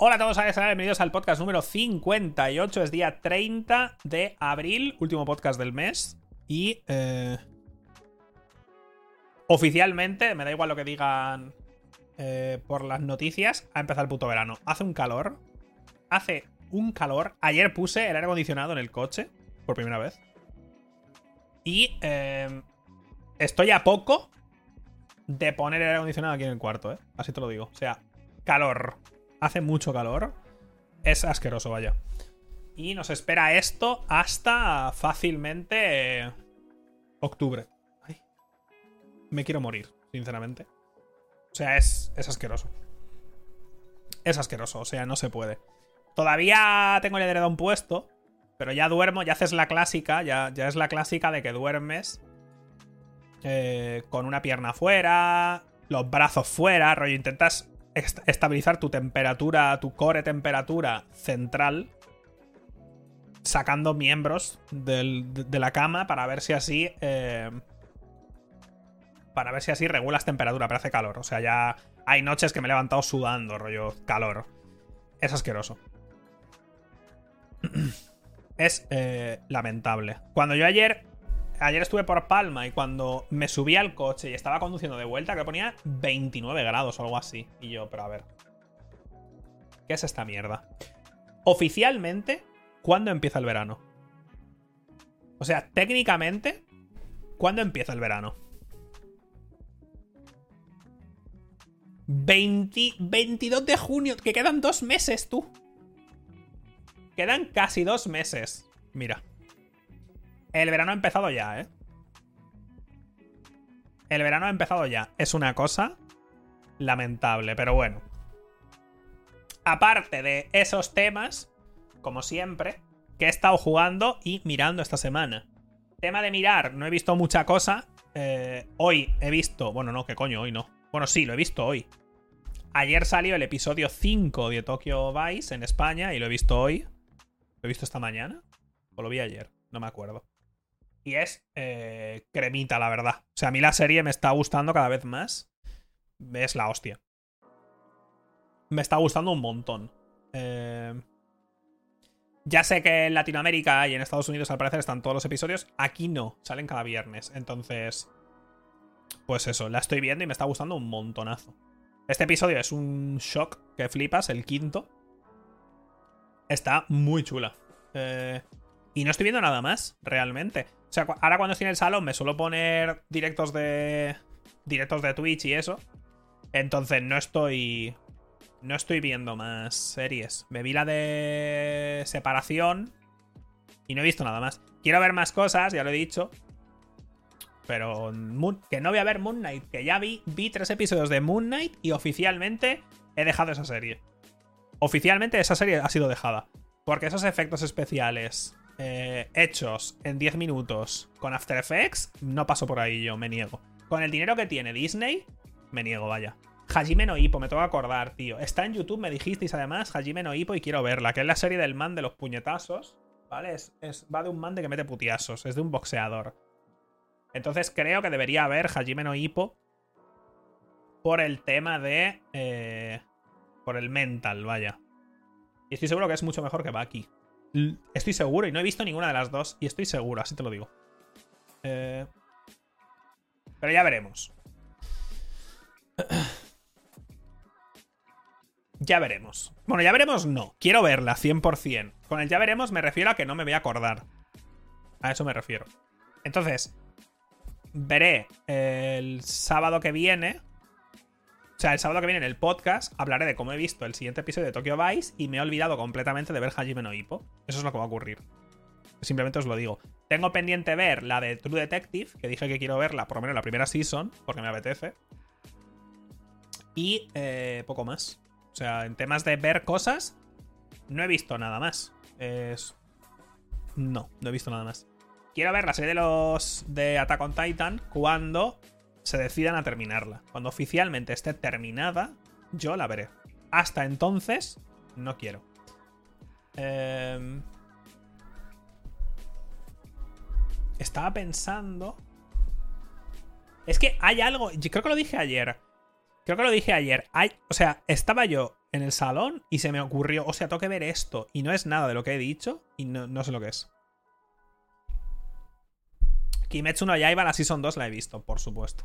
Hola a todos, bienvenidos al podcast número 58. Es día 30 de abril, último podcast del mes. Y eh, oficialmente, me da igual lo que digan eh, por las noticias, ha empezado el puto verano. Hace un calor. Hace un calor. Ayer puse el aire acondicionado en el coche, por primera vez. Y eh, estoy a poco de poner el aire acondicionado aquí en el cuarto, ¿eh? Así te lo digo. O sea, calor hace mucho calor. Es asqueroso, vaya. Y nos espera esto hasta fácilmente eh, octubre. Me quiero morir, sinceramente. O sea, es, es asqueroso. Es asqueroso, o sea, no se puede. Todavía tengo el edredón puesto, pero ya duermo, ya haces la clásica, ya, ya es la clásica de que duermes eh, con una pierna fuera, los brazos fuera, rollo, intentas estabilizar tu temperatura, tu core temperatura central, sacando miembros de, la cama para ver si así. Eh, para ver si así regulas temperatura, pero hace calor. O sea, ya hay noches que me he levantado sudando, rollo calor. Es asqueroso. es eh, lamentable. Cuando yo ayer ayer estuve por Palma y cuando me subí al coche y estaba conduciendo de vuelta, que ponía 29 grados o algo así. Y yo, pero a ver. ¿Qué es esta mierda? Oficialmente, ¿cuándo empieza el verano? O sea, técnicamente, ¿cuándo empieza el verano? 22 de junio, que quedan dos meses, tú. Quedan casi dos meses. Mira. El verano ha empezado ya, ¿eh? El verano ha empezado ya. Es una cosa lamentable, pero bueno. Aparte de esos temas, como siempre, que he estado jugando y mirando esta semana. Tema de mirar, no he visto mucha cosa. Eh, hoy he visto. Bueno, no, que coño, hoy no. Bueno, sí, lo he visto hoy. Ayer salió el episodio 5 de Tokyo Vice en España y lo he visto hoy. ¿Lo he visto esta mañana? ¿O lo vi ayer? No me acuerdo. Y es eh, cremita, la verdad. O sea, a mí la serie me está gustando cada vez más. Es la hostia. Me está gustando un montón. Eh, ya sé que en Latinoamérica y en Estados Unidos al parecer están todos los episodios. Aquí no, salen cada viernes. Entonces, pues eso, la estoy viendo y me está gustando un montonazo. Este episodio es un shock que flipas, el quinto. Está muy chula. Eh, y no estoy viendo nada más, realmente. O sea, ahora cuando estoy en el salón me suelo poner directos de. directos de Twitch y eso. Entonces no estoy. No estoy viendo más series. Me vi la de separación. Y no he visto nada más. Quiero ver más cosas, ya lo he dicho. Pero que no voy a ver Moon Knight. Que ya vi, vi tres episodios de Moon Knight y oficialmente he dejado esa serie. Oficialmente esa serie ha sido dejada. Porque esos efectos especiales eh, hechos en 10 minutos con After Effects, no paso por ahí yo, me niego. Con el dinero que tiene Disney, me niego, vaya. Hajime no Hippo, me tengo que acordar, tío. Está en YouTube, me dijisteis además, Hajime no Hippo y quiero verla, que es la serie del man de los puñetazos, ¿vale? Es, va de un man de que mete putiazos, es de un boxeador. Entonces creo que debería haber Hajime no Hippo por el tema de... Eh, por el mental, vaya. Y estoy seguro que es mucho mejor que Baki. Estoy seguro y no he visto ninguna de las dos. Y estoy seguro, así te lo digo. Eh, pero ya veremos. Ya veremos. Bueno, ya veremos no. Quiero verla, 100%. Con el ya veremos me refiero a que no me voy a acordar. A eso me refiero. Entonces, veré el sábado que viene o sea, el sábado que viene en el podcast hablaré de cómo he visto el siguiente episodio de Tokyo Vice y me he olvidado completamente de ver Hajime no Hippo. Eso es lo que va a ocurrir. Simplemente os lo digo. Tengo pendiente ver la de True Detective, que dije que quiero verla, por lo menos la primera season, porque me apetece. Y eh, poco más. O sea, en temas de ver cosas, no he visto nada más. Es... No, no he visto nada más. Quiero ver la serie de los de Attack on Titan cuando se decidan a terminarla. Cuando oficialmente esté terminada, yo la veré. Hasta entonces, no quiero. Em, estaba pensando. Es que hay algo. Creo que lo dije ayer. Creo que lo dije ayer. Hay, o sea, estaba yo en el salón y se me ocurrió, o sea, tengo que ver esto. Y no es nada de lo que he dicho y no, no sé lo que es. Kimetsu no Yaiba, la Season 2 la he visto, por supuesto.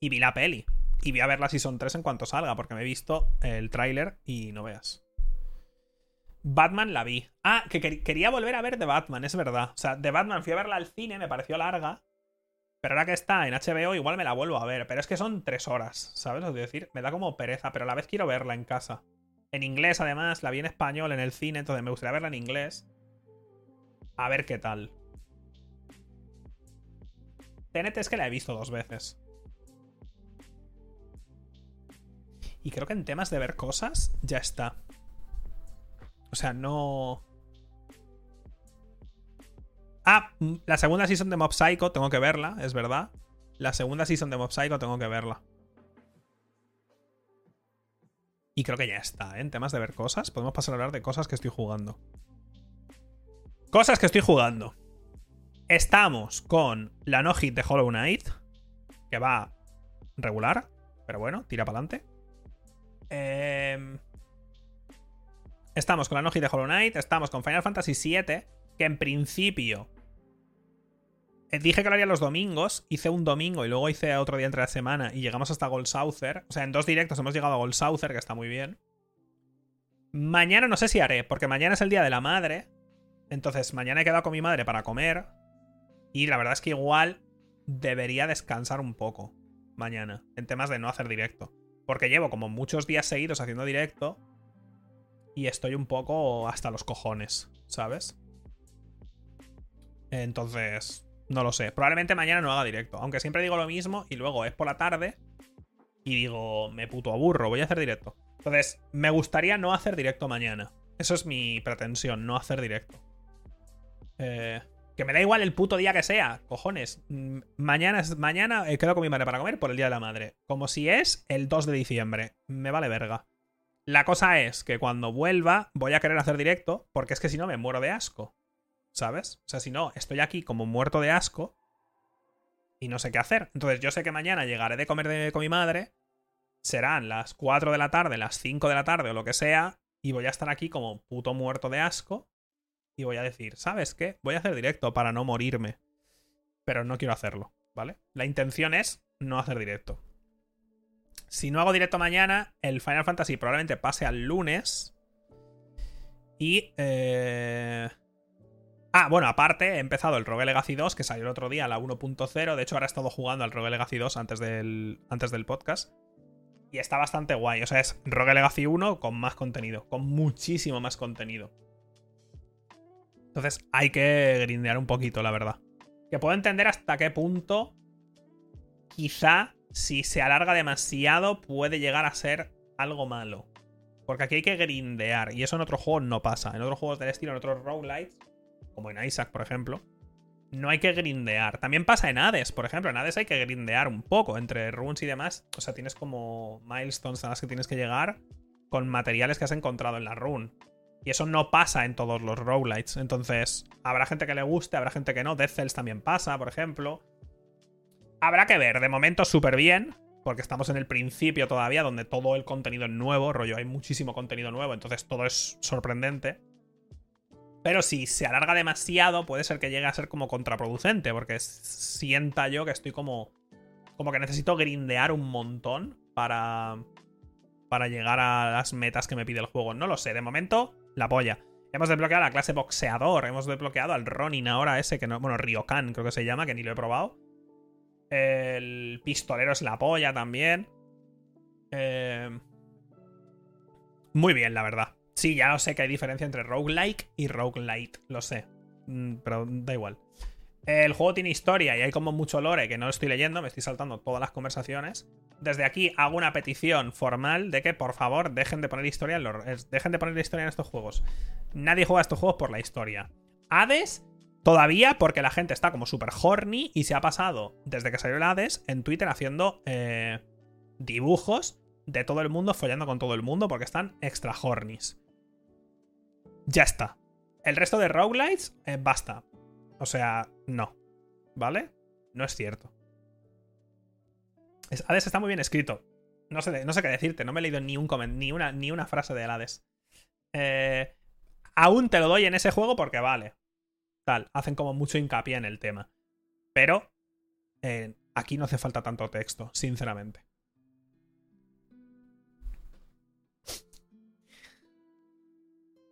Y vi la peli. Y voy a ver la Season 3 en cuanto salga, porque me he visto el tráiler y no veas. Batman la vi. Ah, que quería volver a ver The Batman, es verdad. O sea, The Batman fui a verla al cine, me pareció larga. Pero ahora que está en HBO, igual me la vuelvo a ver. Pero es que son tres horas, ¿sabes? Os decir, me da como pereza, pero a la vez quiero verla en casa. En inglés, además, la vi en español en el cine, entonces me gustaría verla en inglés. A ver qué tal. TNT es que la he visto dos veces. Y creo que en temas de ver cosas, ya está. O sea, no. Ah, mm, la segunda season de Mob Psycho tengo que verla, es verdad. La segunda season de Mob Psycho tengo que verla. Y creo que ya está, ¿eh? En temas de ver cosas, podemos pasar a hablar de cosas que estoy jugando. Cosas que estoy jugando. Estamos con la no hit de Hollow Knight, que va regular, pero bueno, tira para adelante. Em, estamos con la no hit de Hollow Knight, estamos con Final Fantasy VII, que en principio eh, dije que lo haría los domingos, hice un domingo y luego hice otro día entre la semana y llegamos hasta Gold Souther. O sea, en dos directos hemos llegado a Gold Souther, que está muy bien. Mañana no sé si haré, porque mañana es el día de la madre. Entonces, mañana he quedado con mi madre para comer. Y la verdad es que igual debería descansar un poco mañana, en temas de no hacer directo. Porque llevo como muchos días seguidos haciendo directo y estoy un poco hasta los cojones, ¿sabes? Entonces, no lo sé. Probablemente mañana no haga directo. Aunque siempre digo lo mismo y luego es por la tarde y digo, me puto aburro, voy a hacer directo. Entonces, me gustaría no hacer directo mañana. Eso es mi pretensión, no hacer directo. Eh, que me da igual el puto día que sea, cojones. Mm, mañana, mañana eh, quedo con mi madre para comer por el Día de la Madre. Como si es el 2 de diciembre. Me vale verga. La cosa es que cuando vuelva voy a querer hacer directo, porque es que si no me muero de asco. ¿Sabes? O sea, si no, estoy aquí como muerto de asco y no sé qué hacer. Entonces yo sé que mañana llegaré de comer con mi madre, serán las 4 de la tarde, las 5 de la tarde o lo que sea, y voy a estar aquí como puto muerto de asco y voy a decir, ¿sabes qué? Voy a hacer directo para no morirme. Pero no quiero hacerlo, ¿vale? La intención es no hacer directo. Si no hago directo mañana, el Final Fantasy probablemente pase al lunes. Y... Eh... Ah, bueno, aparte he empezado el Rogue Legacy 2, que salió el otro día, la 1.0. De hecho, ahora he estado jugando al Rogue Legacy 2 antes del, antes del podcast. Y está bastante guay. O sea, es Rogue Legacy 1 con más contenido. Con muchísimo más contenido. Entonces hay que grindear un poquito, la verdad. Que puedo entender hasta qué punto quizá si se alarga demasiado puede llegar a ser algo malo. Porque aquí hay que grindear y eso en otros juegos no pasa. En otros juegos del estilo, en otros roguelites, como en Isaac, por ejemplo, no hay que grindear. También pasa en Hades, por ejemplo. En Hades hay que grindear un poco entre runes y demás. O sea, tienes como milestones a las que tienes que llegar con materiales que has encontrado en la rune. Y eso no pasa en todos los roguelites. Entonces, habrá gente que le guste, habrá gente que no. Death Cells también pasa, por ejemplo. Habrá que ver. De momento, súper bien. Porque estamos en el principio todavía, donde todo el contenido es nuevo. Rollo, hay muchísimo contenido nuevo. Entonces, todo es sorprendente. Pero si se alarga demasiado, puede ser que llegue a ser como contraproducente. Porque sienta yo que estoy como. Como que necesito grindear un montón para. Para llegar a las metas que me pide el juego. No lo sé. De momento, la polla. Hemos desbloqueado la clase boxeador. Hemos desbloqueado al Ronin ahora ese que no. Bueno, Ryokan creo que se llama, que ni lo he probado. El pistolero es la polla también. Eh, muy bien, la verdad. Sí, ya lo sé que hay diferencia entre roguelike y roguelite. Lo sé. Mm, pero da igual. El juego tiene historia y hay como mucho lore que no estoy leyendo, me estoy saltando todas las conversaciones. Desde aquí hago una petición formal de que por favor dejen de poner historia en los, dejen de poner historia en estos juegos. Nadie juega estos juegos por la historia. Hades todavía porque la gente está como super horny y se ha pasado desde que salió el Hades en Twitter haciendo eh, dibujos de todo el mundo follando con todo el mundo porque están extra hornies. Ya está. El resto de roguelites, eh, basta. O sea, no. ¿Vale? No es cierto. Hades está muy bien escrito. No sé, no sé qué decirte, no me he leído ni, un ni, una, ni una frase de Hades. Eh, aún te lo doy en ese juego porque vale. Tal, hacen como mucho hincapié en el tema. Pero eh, aquí no hace falta tanto texto, sinceramente.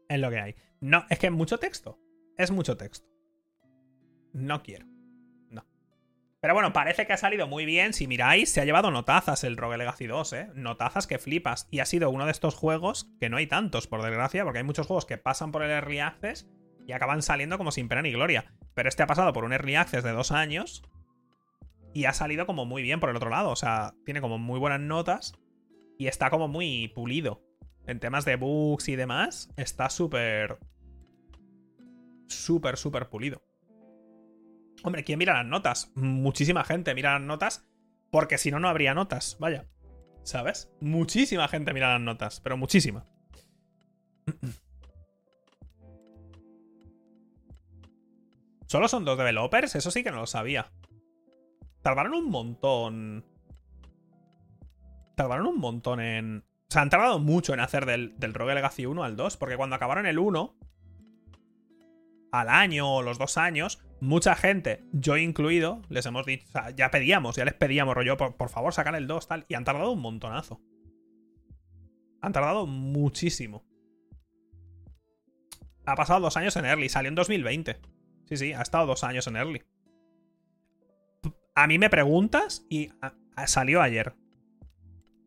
Es lo que hay. No, es que es mucho texto. Es mucho texto. No quiero. No. Pero bueno, parece que ha salido muy bien. Si miráis, se ha llevado notazas el Rogue Legacy 2, ¿eh? Notazas que flipas. Y ha sido uno de estos juegos que no hay tantos, por desgracia, porque hay muchos juegos que pasan por el Early Access y acaban saliendo como sin pena ni gloria. Pero este ha pasado por un Early Access de dos años y ha salido como muy bien por el otro lado. O sea, tiene como muy buenas notas y está como muy pulido. En temas de bugs y demás, está súper... Súper, súper pulido. Hombre, ¿quién mira las notas? Muchísima gente mira las notas porque si no, no habría notas. Vaya. ¿Sabes? Muchísima gente mira las notas, pero muchísima. ¿Solo son dos developers? Eso sí que no lo sabía. Tardaron un montón. Tardaron un montón en. O sea, han tardado mucho en hacer del, del Rogue Legacy 1 al 2. Porque cuando acabaron el 1, al año o los dos años, mucha gente, yo incluido, les hemos dicho. O sea, ya pedíamos, ya les pedíamos, rollo, por, por favor, sacar el 2, tal. Y han tardado un montonazo. Han tardado muchísimo. Ha pasado dos años en Early, salió en 2020. Sí, sí, ha estado dos años en Early. A mí me preguntas y salió ayer.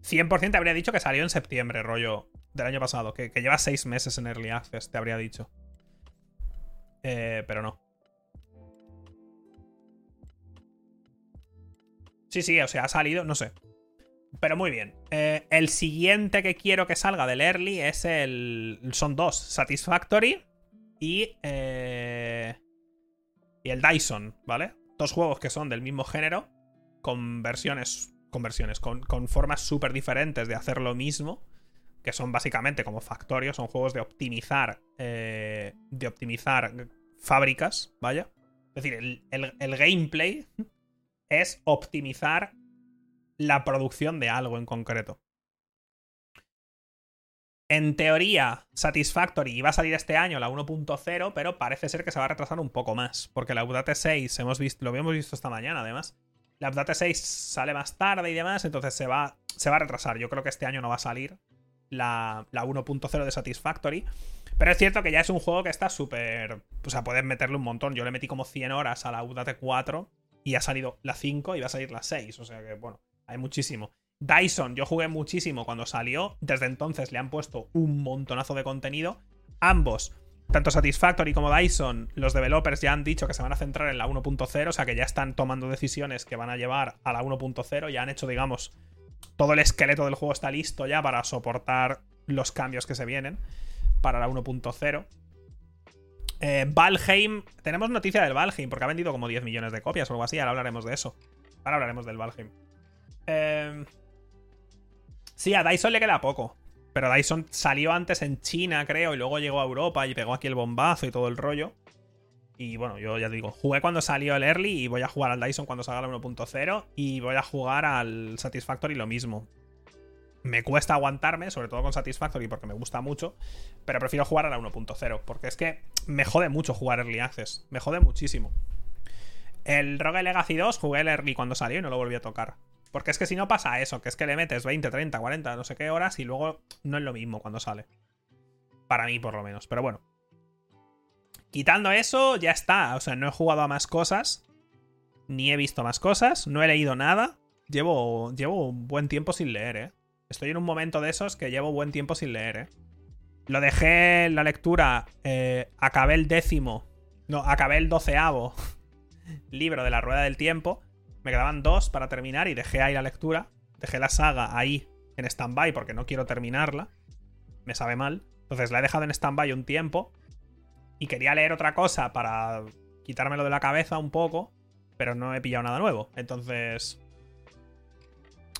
100% te habría dicho que salió en septiembre, rollo, del año pasado. Que, lleva seis meses en Early Access, te habría dicho. Eh, pero no. Sí, sí, o sea, ha salido, no sé. Pero muy bien. Eh, el siguiente que quiero que salga del Early es el... Son dos, Satisfactory y... Eh, y el Dyson, ¿vale? Dos juegos que son del mismo género, con versiones, con versiones, con, formas súper diferentes de hacer lo mismo, que son básicamente como Factorio, son juegos de optimizar, eh, de optimizar fábricas, vaya. Es decir, el gameplay es optimizar la producción de algo en concreto. En teoría, Satisfactory iba a salir este año la 1.0, pero parece ser que se va a retrasar un poco más. Porque la Update 6, hemos visto, lo habíamos visto esta mañana además. La Update 6 sale más tarde y demás, entonces se va, se va a retrasar. Yo creo que este año no va a salir la, la 1.0 de Satisfactory. Pero es cierto que ya es un juego que está súper. O sea, puedes meterle un montón. Yo le metí como 100 horas a la Update 4 y ha salido la 5 y va a salir la 6. O sea que, bueno, hay muchísimo. Dyson, yo jugué muchísimo cuando salió. Desde entonces le han puesto un montonazo de contenido. Ambos, tanto Satisfactory como Dyson, los developers ya han dicho que se van a centrar en la 1.0, o sea que ya están tomando decisiones que van a llevar a la 1.0. Ya han hecho, digamos, todo el esqueleto del juego está listo ya para soportar los cambios que se vienen para la 1.0. Eh, Valheim, tenemos noticia del Valheim porque ha vendido como 10 millones de copias o algo así. Ahora hablaremos de eso. Ahora hablaremos del Valheim. Eh, Sí, a Dyson le queda poco. Pero Dyson salió antes en China, creo, y luego llegó a Europa y pegó aquí el bombazo y todo el rollo. Y bueno, yo ya digo, jugué cuando salió el Early y voy a jugar al Dyson cuando salga el 1.0 y voy a jugar al Satisfactory lo mismo. Me cuesta aguantarme, sobre todo con Satisfactory porque me gusta mucho, pero prefiero jugar a la 1.0 porque es que me jode mucho jugar Early Access, me jode muchísimo. El Rogue Legacy 2 jugué el Early cuando salió y no lo volví a tocar. Porque es que si no pasa eso, que es que le metes 20, 30, 40, no sé qué horas y luego no es lo mismo cuando sale. Para mí, por lo menos. Pero bueno. Quitando eso, ya está. O sea, no he jugado a más cosas. Ni he visto más cosas. No he leído nada. Llevo, llevo un buen tiempo sin leer, ¿eh? Estoy en un momento de esos que llevo buen tiempo sin leer, ¿eh? Lo dejé en la lectura. Eh, acabé el décimo. No, acabé el doceavo libro de la Rueda del Tiempo. Me quedaban dos para terminar y dejé ahí la lectura. Dejé la saga ahí en stand-by porque no quiero terminarla. Me sabe mal. Entonces la he dejado en stand-by un tiempo. Y quería leer otra cosa para quitármelo de la cabeza un poco. Pero no he pillado nada nuevo. Entonces.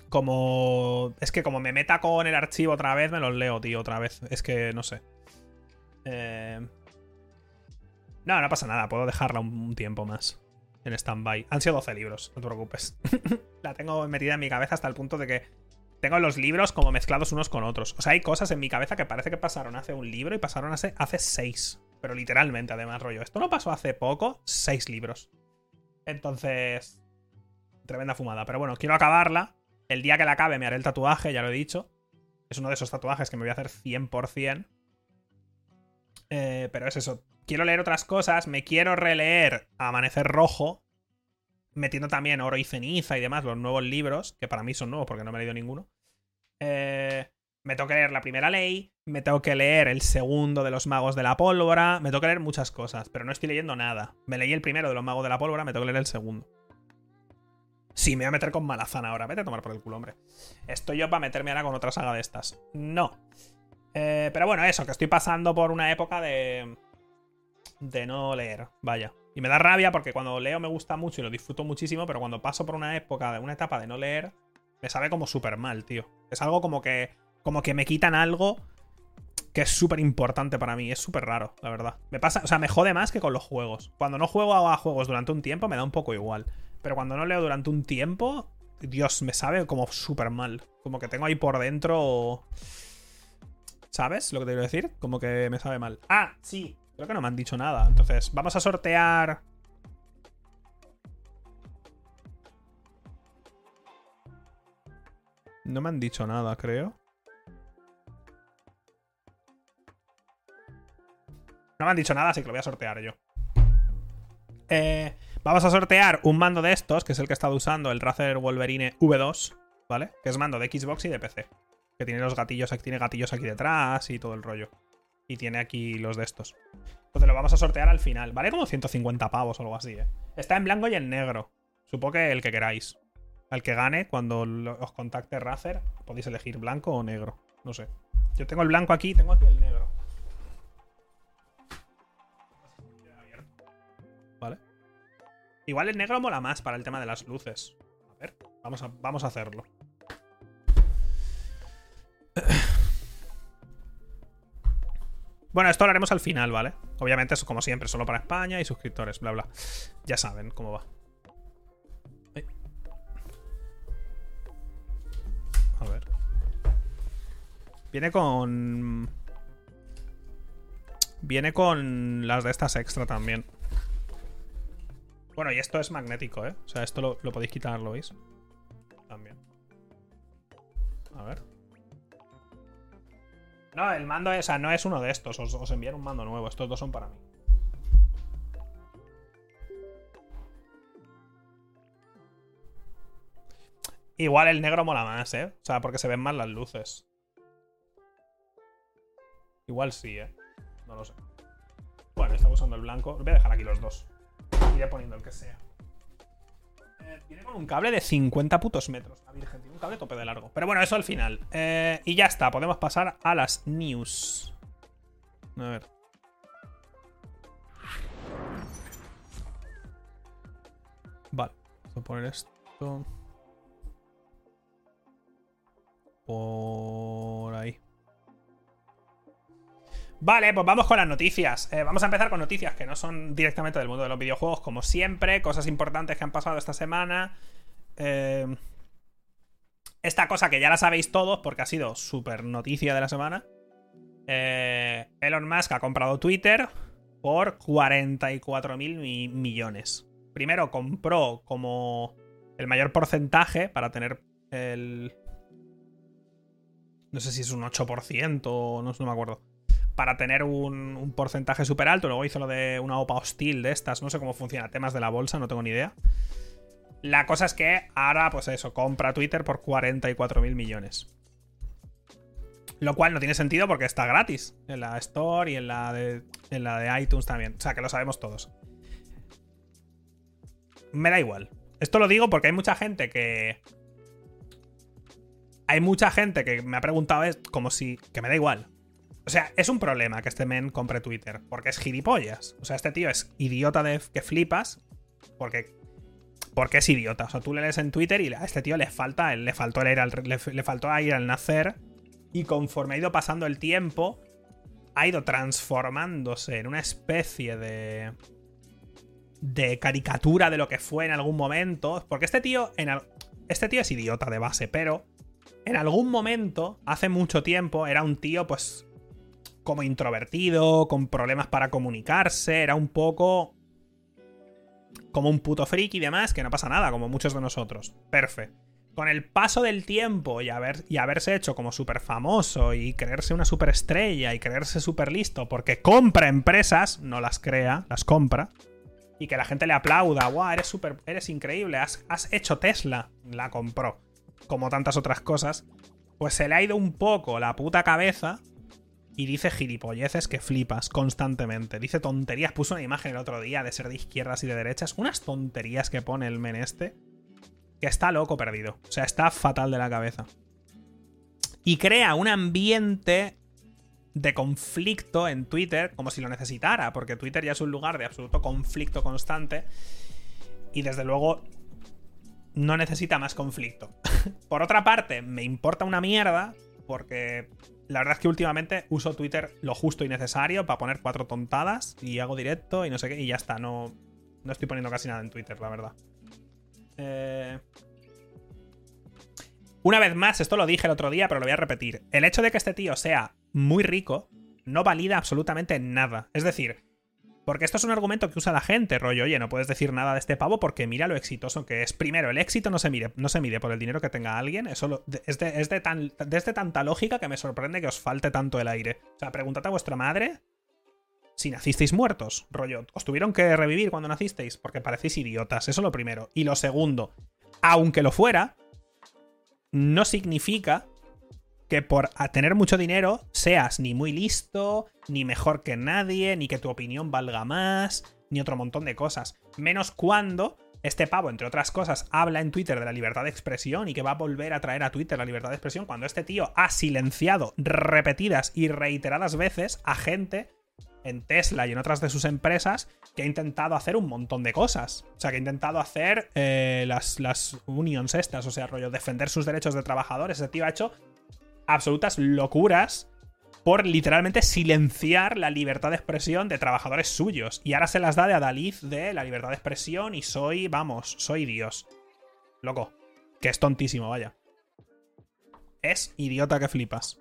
Como. Es que como me meta con el archivo otra vez, me los leo, tío, otra vez. Es que no sé. Eh... No, no pasa nada. Puedo dejarla un tiempo más en stand-by. Han sido 12 libros, no te preocupes. la tengo metida en mi cabeza hasta el punto de que tengo los libros como mezclados unos con otros. O sea, hay cosas en mi cabeza que parece que pasaron hace un libro y pasaron hace, hace seis. Pero literalmente, además, rollo. Esto no pasó hace poco, seis libros. Entonces. Tremenda fumada. Pero bueno, quiero acabarla. El día que la acabe me haré el tatuaje, ya lo he dicho. Es uno de esos tatuajes que me voy a hacer 100%. Eh, pero es eso. Quiero leer otras cosas. Me quiero releer Amanecer Rojo. Metiendo también Oro y Ceniza y demás, los nuevos libros, que para mí son nuevos porque no me he leído ninguno. Eh, me tengo que leer la primera ley, me tengo que leer el segundo de los magos de la pólvora, me tengo que leer muchas cosas, pero no estoy leyendo nada. Me leí el primero de los magos de la pólvora, me tengo que leer el segundo. Sí, me voy a meter con Malazán ahora. Vete a tomar por el culo, hombre. Estoy yo para meterme ahora con otra saga de estas. No. Eh, pero bueno, eso, que estoy pasando por una época de. de no leer. Vaya. Y me da rabia porque cuando leo me gusta mucho y lo disfruto muchísimo, pero cuando paso por una época, de una etapa de no leer, me sabe como súper mal, tío. Es algo como que. Como que me quitan algo que es súper importante para mí. Es súper raro, la verdad. Me pasa, o sea, me jode más que con los juegos. Cuando no juego a juegos durante un tiempo, me da un poco igual. Pero cuando no leo durante un tiempo, Dios, me sabe como súper mal. Como que tengo ahí por dentro. ¿Sabes lo que te quiero decir? Como que me sabe mal. Ah, sí. Creo que no me han dicho nada. Entonces, vamos a sortear. No me han dicho nada, creo. No me han dicho nada, así que lo voy a sortear yo. Eh, Vamos a sortear un mando de estos, que es el que he estado usando, el Razer Wolverine V2, ¿vale? Que es mando de Xbox y de PC. Que tiene los gatillos, tiene gatillos aquí detrás y todo el rollo. Y tiene aquí los de estos. Entonces lo vamos a sortear al final. Vale como 150 pavos o algo así, ¿eh? Está en blanco y en negro. Supongo que el que queráis. Al que gane, cuando os contacte Razer, podéis elegir blanco o negro. No sé. Yo tengo el blanco aquí, tengo aquí el negro. Igual el negro mola más para el tema de las luces. A ver, vamos a, vamos a hacerlo. Bueno, esto lo haremos al final, ¿vale? Obviamente, eso como siempre, solo para España y suscriptores, bla, bla. Ya saben cómo va. A ver. Viene con... Viene con las de estas extra también. Bueno, y esto es magnético, ¿eh? O sea, esto lo, podéis quitar, ¿lo veis? También. A ver. No, el mando, o sea, no es uno de estos. Os, os envían un mando nuevo. Estos dos son para mí. Igual el negro mola más, ¿eh? O sea, porque se ven más las luces. Igual sí, ¿eh? No lo sé. Bueno, estamos usando el blanco. Voy a dejar aquí los dos iré poniendo el que sea. Eh, viene con un cable de 50 putos metros. La Virgen, tiene un cable tope de largo. Pero bueno, eso al final. Eh, y ya está, podemos pasar a las news. A ver. Vale, vamos a poner esto. Por ahí. Vale, pues vamos con las noticias. Eh, vamos a empezar con noticias que no son directamente del mundo de los videojuegos, como siempre, cosas importantes que han pasado esta semana. Eh, esta cosa que ya la sabéis todos porque ha sido súper noticia de la semana. Eh, Elon Musk ha comprado Twitter por 44 mil millones. Primero compró como el mayor porcentaje para tener el... No sé si es un 8% o no, no me acuerdo para tener un, porcentaje súper alto. Luego hizo lo de una OPA hostil de estas. No sé cómo funciona. Temas de la bolsa, no tengo ni idea. La cosa es que ahora, pues eso, compra Twitter por 44 mil millones. Lo cual no tiene sentido porque está gratis. En la Store y en la, de, en la de iTunes también. O sea, que lo sabemos todos. Me da igual. Esto lo digo porque hay mucha gente que. Hay mucha gente que me ha preguntado es como si. Que me da igual. O sea, es un problema que este men compre Twitter, porque es gilipollas. O sea, este tío es idiota de que flipas, porque, porque es idiota. O sea, tú le lees en Twitter y a este tío le falta, le faltó, ir al, le, al nacer, y conforme ha ido pasando el tiempo, ha ido transformándose en una especie de de caricatura de lo que fue en algún momento. Porque este tío, en este tío es idiota de base, pero en algún momento, hace mucho tiempo, era un tío, pues, como introvertido, con problemas para comunicarse, era un poco como un puto freak y demás, que no pasa nada, como muchos de nosotros. Perfecto. Con el paso del tiempo y, haber, y haberse hecho como súper famoso y creerse una superestrella y creerse súper listo porque compra empresas, no las crea, las compra, y que la gente le aplauda, guau, eres súper, eres increíble, has hecho Tesla, la compró, como tantas otras cosas, pues se le ha ido un poco la puta cabeza y dice gilipolleces que flipas constantemente. Dice tonterías. Puso una imagen el otro día de ser de izquierdas y de derechas. Unas tonterías que pone el men este. Que está loco perdido. O sea, está fatal de la cabeza. Y crea un ambiente de conflicto en Twitter como si lo necesitara. Porque Twitter ya es un lugar de absoluto conflicto constante. Y desde luego no necesita más conflicto. Por otra parte, me importa una mierda porque la verdad es que últimamente uso Twitter lo justo y necesario para poner cuatro tontadas y hago directo y no sé qué, y ya está. No, no estoy poniendo casi nada en Twitter, la verdad. Eh... Una vez más, esto lo dije el otro día, pero lo voy a repetir. El hecho de que este tío sea muy rico no valida absolutamente nada. Es decir, porque esto es un argumento que usa la gente, rollo, oye, no puedes decir nada de este pavo porque mira lo exitoso que es. Primero, el éxito no se mide, no se mide por el dinero que tenga alguien, eso es, de, tan, desde tanta lógica que me sorprende que os falte tanto el aire. O sea, pregúntate a vuestra madre si nacisteis muertos, rollo, os tuvieron que revivir cuando nacisteis porque parecéis idiotas, eso es lo primero. Y lo segundo, aunque lo fuera, no significa que por tener mucho dinero seas ni muy listo, ni mejor que nadie, ni que tu opinión valga más, ni otro montón de cosas. Menos cuando este pavo, entre otras cosas, habla en Twitter de la libertad de expresión y que va a volver a traer a Twitter la libertad de expresión cuando este tío ha silenciado repetidas y reiteradas veces a gente en Tesla y en otras de sus empresas que ha intentado hacer un montón de cosas. O sea, que ha intentado hacer eh, las, las unions estas, o sea, rollo, defender sus derechos de trabajadores. Ese tío ha hecho absolutas locuras por literalmente silenciar la libertad de expresión de trabajadores suyos. Y ahora se las da de Adalid de la libertad de expresión y soy, vamos, soy Dios. Loco. Que es tontísimo, vaya. Es idiota que flipas.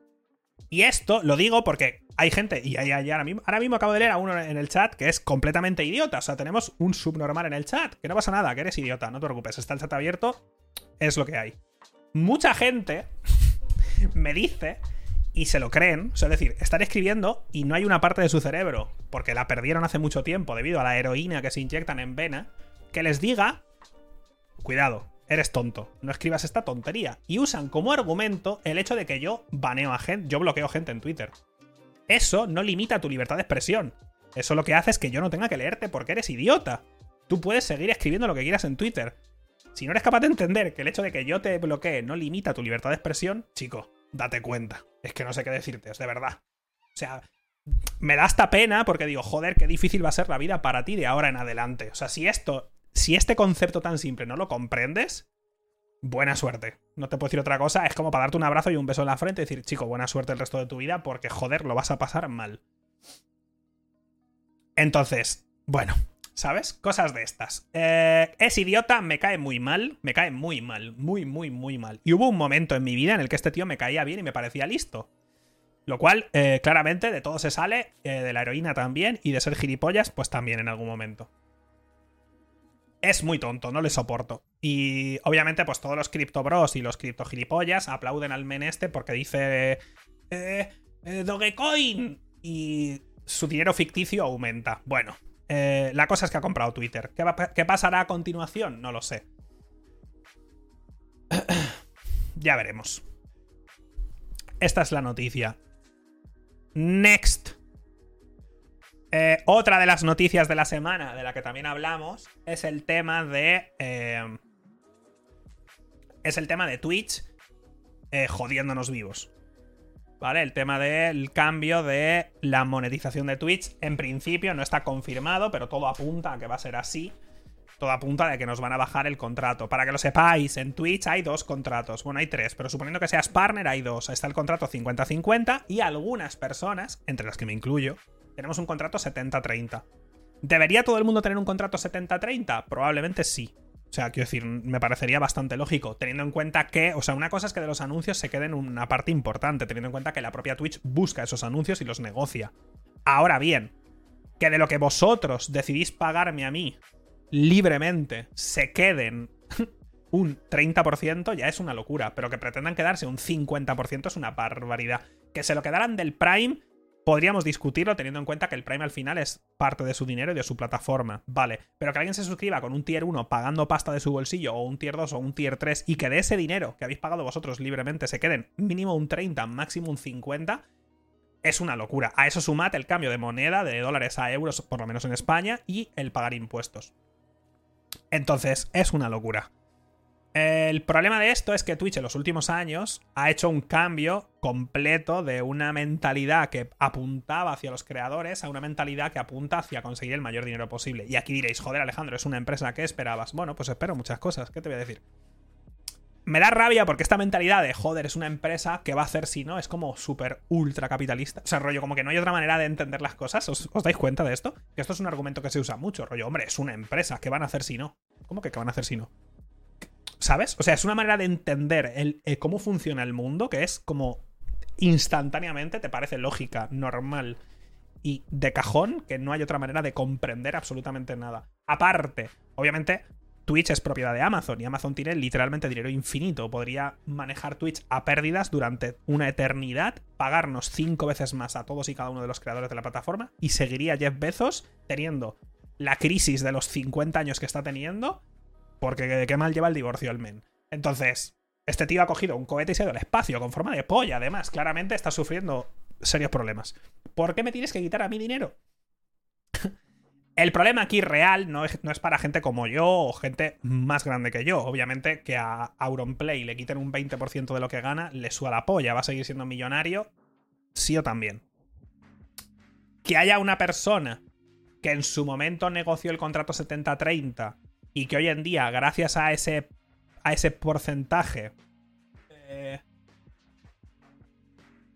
Y esto lo digo porque hay gente, y ahora, mismo, ahora mismo acabo de leer a uno en el chat que es completamente idiota. O sea, tenemos un subnormal en el chat. Que no pasa nada, que eres idiota, no te preocupes. Está el chat abierto, es lo que hay. Mucha gente me dice y se lo creen. O sea, es decir, están escribiendo y no hay una parte de su cerebro, porque la perdieron hace mucho tiempo debido a la heroína que se inyectan en vena, que les diga, cuidado, eres tonto, no escribas esta tontería. Y usan como argumento el hecho de que yo baneo a gente, yo bloqueo gente en Twitter. Eso no limita tu libertad de expresión. Eso lo que hace es que yo no tenga que leerte porque eres idiota. Tú puedes seguir escribiendo lo que quieras en Twitter. Si no eres capaz de entender que el hecho de que yo te bloquee no limita tu libertad de expresión, chico, date cuenta. Es que no sé qué decirte, es de verdad. O sea, me da hasta pena porque digo, joder, qué difícil va a ser la vida para ti de ahora en adelante. O sea, si esto, si este concepto tan simple no lo comprendes, buena suerte. No te puedo decir otra cosa, es como para darte un abrazo y un beso en la frente y decir, chico, buena suerte el resto de tu vida porque, joder, lo vas a pasar mal. Entonces, bueno, ¿Sabes? Cosas de estas. Eh, es idiota, me cae muy mal. Me cae muy mal. Muy, muy, muy mal. Y hubo un momento en mi vida en el que este tío me caía bien y me parecía listo. Lo cual, eh, claramente, de todo se sale. Eh, de la heroína también. Y de ser gilipollas, pues también en algún momento. Es muy tonto, no le soporto. Y obviamente, pues todos los criptobros y los criptogilipollas aplauden al men este porque dice. Dogecoin. Y su dinero ficticio aumenta. Bueno, eh, la cosa es que ha comprado Twitter. ¿Qué, pasará a continuación? No lo sé. ya veremos. Esta es la noticia. Next. Eh, otra de las noticias de la semana de la que también hablamos es el tema de. Eh, es el tema de Twitch jodiéndonos vivos. ¿Vale? El tema del cambio de la monetización de Twitch, en principio no está confirmado, pero todo apunta a que va a ser así. Todo apunta a que nos van a bajar el contrato. Para que lo sepáis, en Twitch hay dos contratos. Bueno, hay tres, pero suponiendo que seas partner, hay dos. Está el contrato 50-50 y algunas personas, entre las que me incluyo, tenemos un contrato 70-30. ¿Debería todo el mundo tener un contrato 70-30? Probablemente sí. O sea, quiero decir, me parecería bastante lógico, teniendo en cuenta que, o sea, una cosa es que de los anuncios se queden una parte importante, teniendo en cuenta que la propia Twitch busca esos anuncios y los negocia. Ahora bien, que de lo que vosotros decidís pagarme a mí libremente se queden un 30% ya es una locura, pero que pretendan quedarse un 50% es una barbaridad. Que se lo quedaran del Prime, podríamos discutirlo teniendo en cuenta que el Prime al final es parte de su dinero y de su plataforma, vale. Pero que alguien se suscriba con un tier 1 pagando pasta de su bolsillo, o un tier 2 o un tier 3, y que de ese dinero que habéis pagado vosotros libremente se queden mínimo un 30, máximo un 50, es una locura. A eso sumad el cambio de moneda de dólares a euros, por lo menos en España, y el pagar impuestos. Entonces, es una locura. El problema de esto es que Twitch en los últimos años ha hecho un cambio completo de una mentalidad que apuntaba hacia los creadores a una mentalidad que apunta hacia conseguir el mayor dinero posible. Y aquí diréis, joder Alejandro, es una empresa que esperabas. Bueno, pues espero muchas cosas, ¿qué te voy a decir? Me da rabia porque esta mentalidad de, joder, es una empresa que va a hacer si no, es como súper ultra capitalista. O sea, rollo, como que no hay otra manera de entender las cosas. ¿Os, ¿Os, dais cuenta de esto? Que esto es un argumento que se usa mucho. Rollo, hombre, es una empresa, ¿qué van a hacer si no? ¿Cómo que qué van a hacer si no? ¿Sabes? O sea, es una manera de entender el, cómo funciona el mundo que es como instantáneamente te parece lógica, normal y de cajón que no hay otra manera de comprender absolutamente nada. Aparte, obviamente, Twitch es propiedad de Amazon y Amazon tiene literalmente dinero infinito. Podría manejar Twitch a pérdidas durante una eternidad, pagarnos cinco veces más a todos y cada uno de los creadores de la plataforma y seguiría Jeff Bezos teniendo la crisis de los 50 años que está teniendo porque qué mal lleva el divorcio el men. Entonces, este tío ha cogido un cohete y se ha ido al espacio con forma de polla, además. Claramente está sufriendo serios problemas. ¿Por qué me tienes que quitar a mi dinero? el problema aquí real no es, no es, para gente como yo o gente más grande que yo. Obviamente que a Auronplay le quiten un 20% de lo que gana, le suba la polla. Va a seguir siendo millonario, sí o también. Que haya una persona que en su momento negoció el contrato 70-30 y que hoy en día, gracias a ese, a ese porcentaje, eh,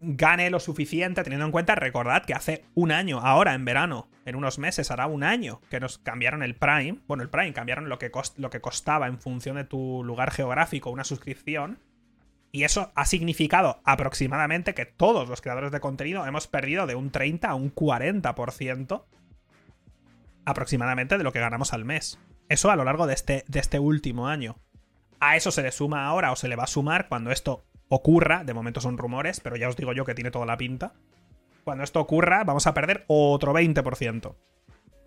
gane lo suficiente, teniendo en cuenta, recordad que hace un año, ahora en verano, en unos meses, hará un año que nos cambiaron el Prime. Bueno, el Prime cambiaron lo que, lo que costaba en función de tu lugar geográfico una suscripción. Y eso ha significado aproximadamente que todos los creadores de contenido hemos perdido de un 30 a un 40% aproximadamente de lo que ganamos al mes. Eso a lo largo de este, de este último año. A eso se le suma ahora o se le va a sumar cuando esto ocurra. De momento son rumores, pero ya os digo yo que tiene toda la pinta. Cuando esto ocurra, vamos a perder otro 20%.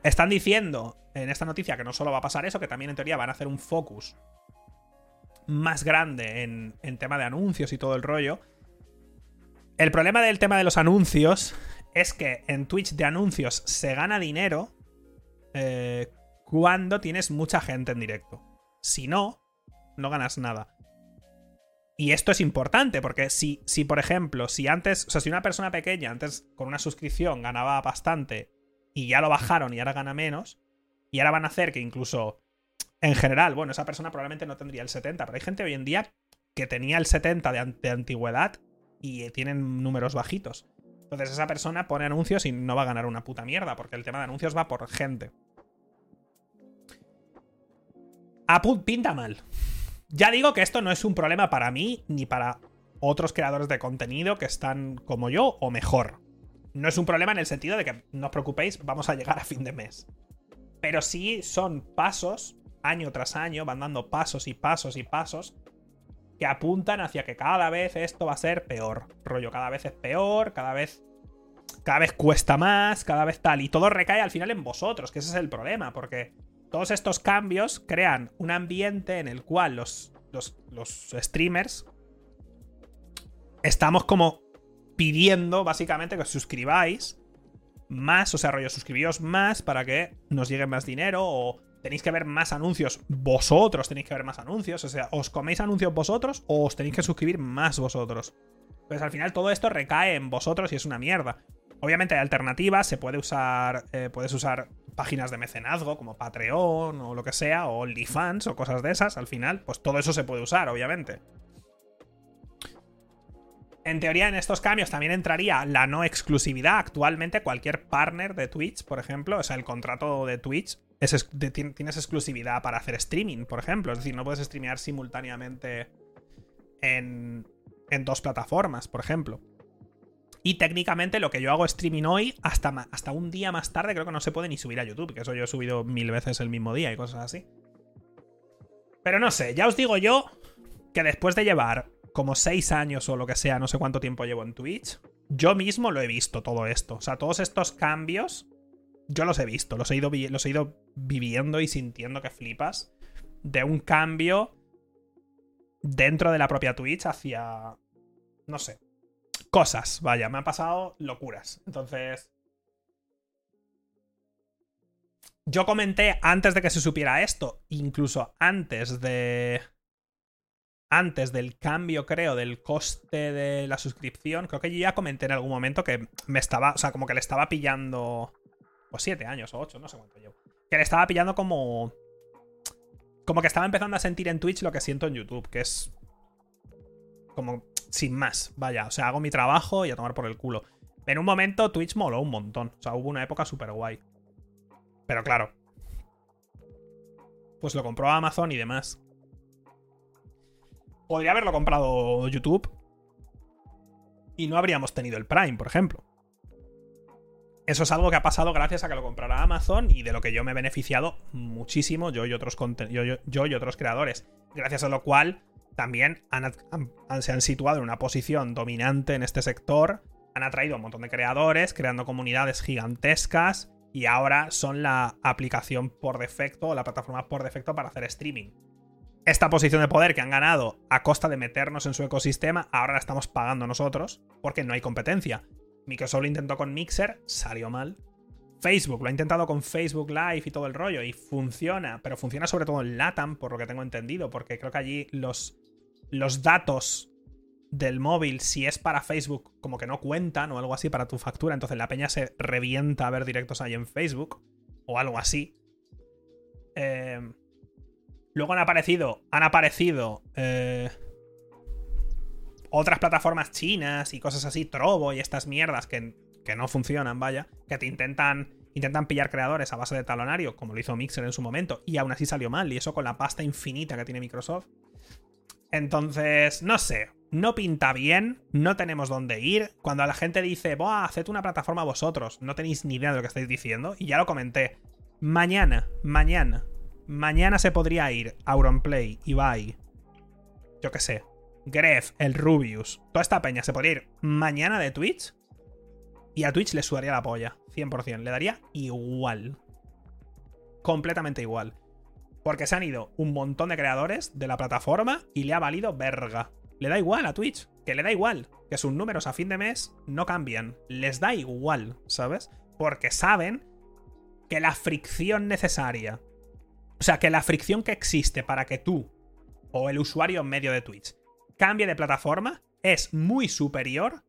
Están diciendo en esta noticia que no solo va a pasar eso, que también en teoría van a hacer un focus más grande en, en tema de anuncios y todo el rollo. El problema del tema de los anuncios es que en Twitch de anuncios se gana dinero eh, cuando tienes mucha gente en directo. Si no, no ganas nada. Y esto es importante, porque si, si, por ejemplo, si antes, o sea, si una persona pequeña antes con una suscripción ganaba bastante y ya lo bajaron y ahora gana menos, y ahora van a hacer que incluso, en general, bueno, esa persona probablemente no tendría el 70, pero hay gente hoy en día que tenía el 70 de, de antigüedad y tienen números bajitos. Entonces esa persona pone anuncios y no va a ganar una puta mierda, porque el tema de anuncios va por gente. Pinta mal. Ya digo que esto no es un problema para mí ni para otros creadores de contenido que están como yo o mejor. No es un problema en el sentido de que no os preocupéis, vamos a llegar a fin de mes. Pero sí son pasos, año tras año, van dando pasos y pasos y pasos que apuntan hacia que cada vez esto va a ser peor. Rollo, cada vez es peor, cada vez. Cada vez cuesta más, cada vez tal. Y todo recae al final en vosotros, que ese es el problema, porque todos estos cambios crean un ambiente en el cual los, los, streamers estamos como pidiendo básicamente que os suscribáis más, o sea, rollo, suscribíos más para que nos llegue más dinero o tenéis que ver más anuncios vosotros, tenéis que ver más anuncios, o sea, os coméis anuncios vosotros o os tenéis que suscribir más vosotros. Pues al final todo esto recae en vosotros y es una mierda. Obviamente hay alternativas, se puede usar, eh, puedes usar páginas de mecenazgo como Patreon o lo que sea, o OnlyFans o cosas de esas, al final, pues todo eso se puede usar, obviamente. En teoría, en estos cambios también entraría la no exclusividad. Actualmente, cualquier partner de Twitch, por ejemplo, o sea, el contrato de Twitch tienes exclusividad para hacer streaming, por ejemplo. Es decir, no puedes streamear simultáneamente en, en dos plataformas, por ejemplo. Y técnicamente lo que yo hago streaming hoy, hasta, hasta un día más tarde, creo que no se puede ni subir a YouTube, que eso yo he subido mil veces el mismo día y cosas así. Pero no sé, ya os digo yo que después de llevar como seis años o lo que sea, no sé cuánto tiempo llevo en Twitch, yo mismo lo he visto todo esto. O sea, todos estos cambios, yo los he visto, los he ido, los he ido viviendo y sintiendo que flipas. De un cambio dentro de la propia Twitch hacia... No sé. Cosas, vaya, me han pasado locuras. Entonces... Yo comenté antes de que se supiera esto, incluso antes de antes del cambio, creo, del coste de la suscripción, creo que yo ya comenté en algún momento que me estaba, o sea, como que le estaba pillando, o siete años, o ocho, no sé cuánto llevo, que le estaba pillando como, como que estaba empezando a sentir en Twitch lo que siento en YouTube, que es como sin más, vaya, o sea, hago mi trabajo y a tomar por el culo. En un momento Twitch moló un montón, o sea, hubo una época súper guay. Pero claro, pues lo compró Amazon y demás. Podría haberlo comprado YouTube y no habríamos tenido el Prime, por ejemplo. Eso es algo que ha pasado gracias a que lo comprara Amazon y de lo que yo me he beneficiado muchísimo, yo y otros, yo, y otros creadores. Gracias a lo cual también se han situado en una posición dominante en este sector, han atraído a un montón de creadores, creando comunidades gigantescas y ahora son la aplicación por defecto o la plataforma por defecto para hacer streaming esta posición de poder que han ganado a costa de meternos en su ecosistema, ahora la estamos pagando nosotros porque no hay competencia. Microsoft lo intentó con Mixer, salió mal. Facebook lo ha intentado con Facebook Live y todo el rollo y funciona, pero funciona sobre todo en LATAM, por lo que tengo entendido, porque creo que allí los, los datos del móvil, si es para Facebook, como que no cuentan o algo así para tu factura, entonces la peña se revienta a ver directos ahí en Facebook o algo así. Eh, Luego han aparecido, han aparecido eh, otras plataformas chinas y cosas así, Trovo y estas mierdas que, que, no funcionan, vaya, que te intentan, intentan pillar creadores a base de talonario, como lo hizo Mixer en su momento, y aún así salió mal, y eso con la pasta infinita que tiene Microsoft. Entonces, no sé, no pinta bien, no tenemos dónde ir. Cuando la gente dice, Buah, haced una plataforma vosotros, no tenéis ni idea de lo que estáis diciendo, y ya lo comenté. Mañana, mañana, Mañana se podría ir Auronplay, Ibai, yo qué sé, Gref, el Rubius, toda esta peña se podría ir mañana de Twitch y a Twitch le sudaría la polla, 100%, le daría igual. Completamente igual. Porque se han ido un montón de creadores de la plataforma y le ha valido verga. Le da igual a Twitch, que le da igual, que sus números a fin de mes no cambian. Les da igual, ¿sabes? Porque saben que la fricción necesaria o sea, que la fricción que existe para que tú o el usuario en medio de Twitch cambie de plataforma es muy superior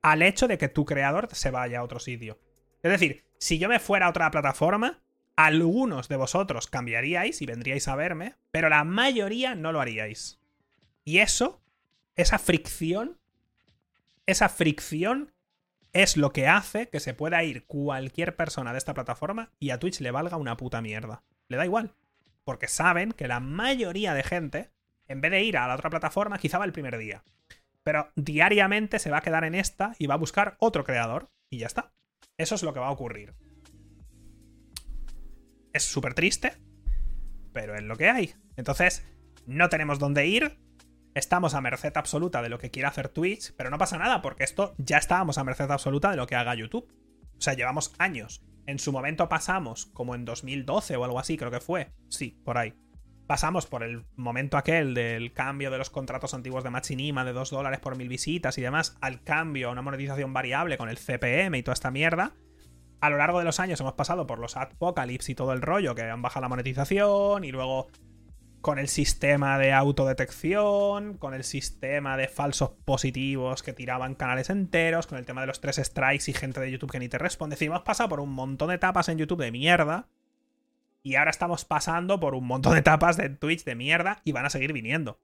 al hecho de que tu creador se vaya a otro sitio. Es decir, si yo me fuera a otra plataforma, algunos de vosotros cambiaríais y vendríais a verme, pero la mayoría no lo haríais. Y eso, esa fricción, esa fricción es lo que hace que se pueda ir cualquier persona de esta plataforma y a Twitch le valga una puta mierda le da igual. Porque saben que la mayoría de gente, en vez de ir a la otra plataforma, quizá va el primer día. Pero diariamente se va a quedar en esta y va a buscar otro creador. Y ya está. Eso es lo que va a ocurrir. Es súper triste, pero es lo que hay. Entonces, no tenemos dónde ir. Estamos a merced absoluta de lo que quiera hacer Twitch, pero no pasa nada, porque esto ya estábamos a merced absoluta de lo que haga YouTube. O sea, llevamos años en su momento pasamos, como en 2012 o algo así, creo que fue. Sí, por ahí. Pasamos por el momento aquel del cambio de los contratos antiguos de Machinima de 2 dólares por mil visitas y demás, al cambio a una monetización variable con el CPM y toda esta mierda. A lo largo de los años hemos pasado por los Apocalypse y todo el rollo, que han bajado la monetización y luego con el sistema de autodetección, con el sistema de falsos positivos que tiraban canales enteros, con el tema de los tres strikes y gente de YouTube que ni te responde. Es decir, hemos pasado por un montón de etapas en YouTube de mierda. Y ahora estamos pasando por un montón de etapas de Twitch de mierda y van a seguir viniendo.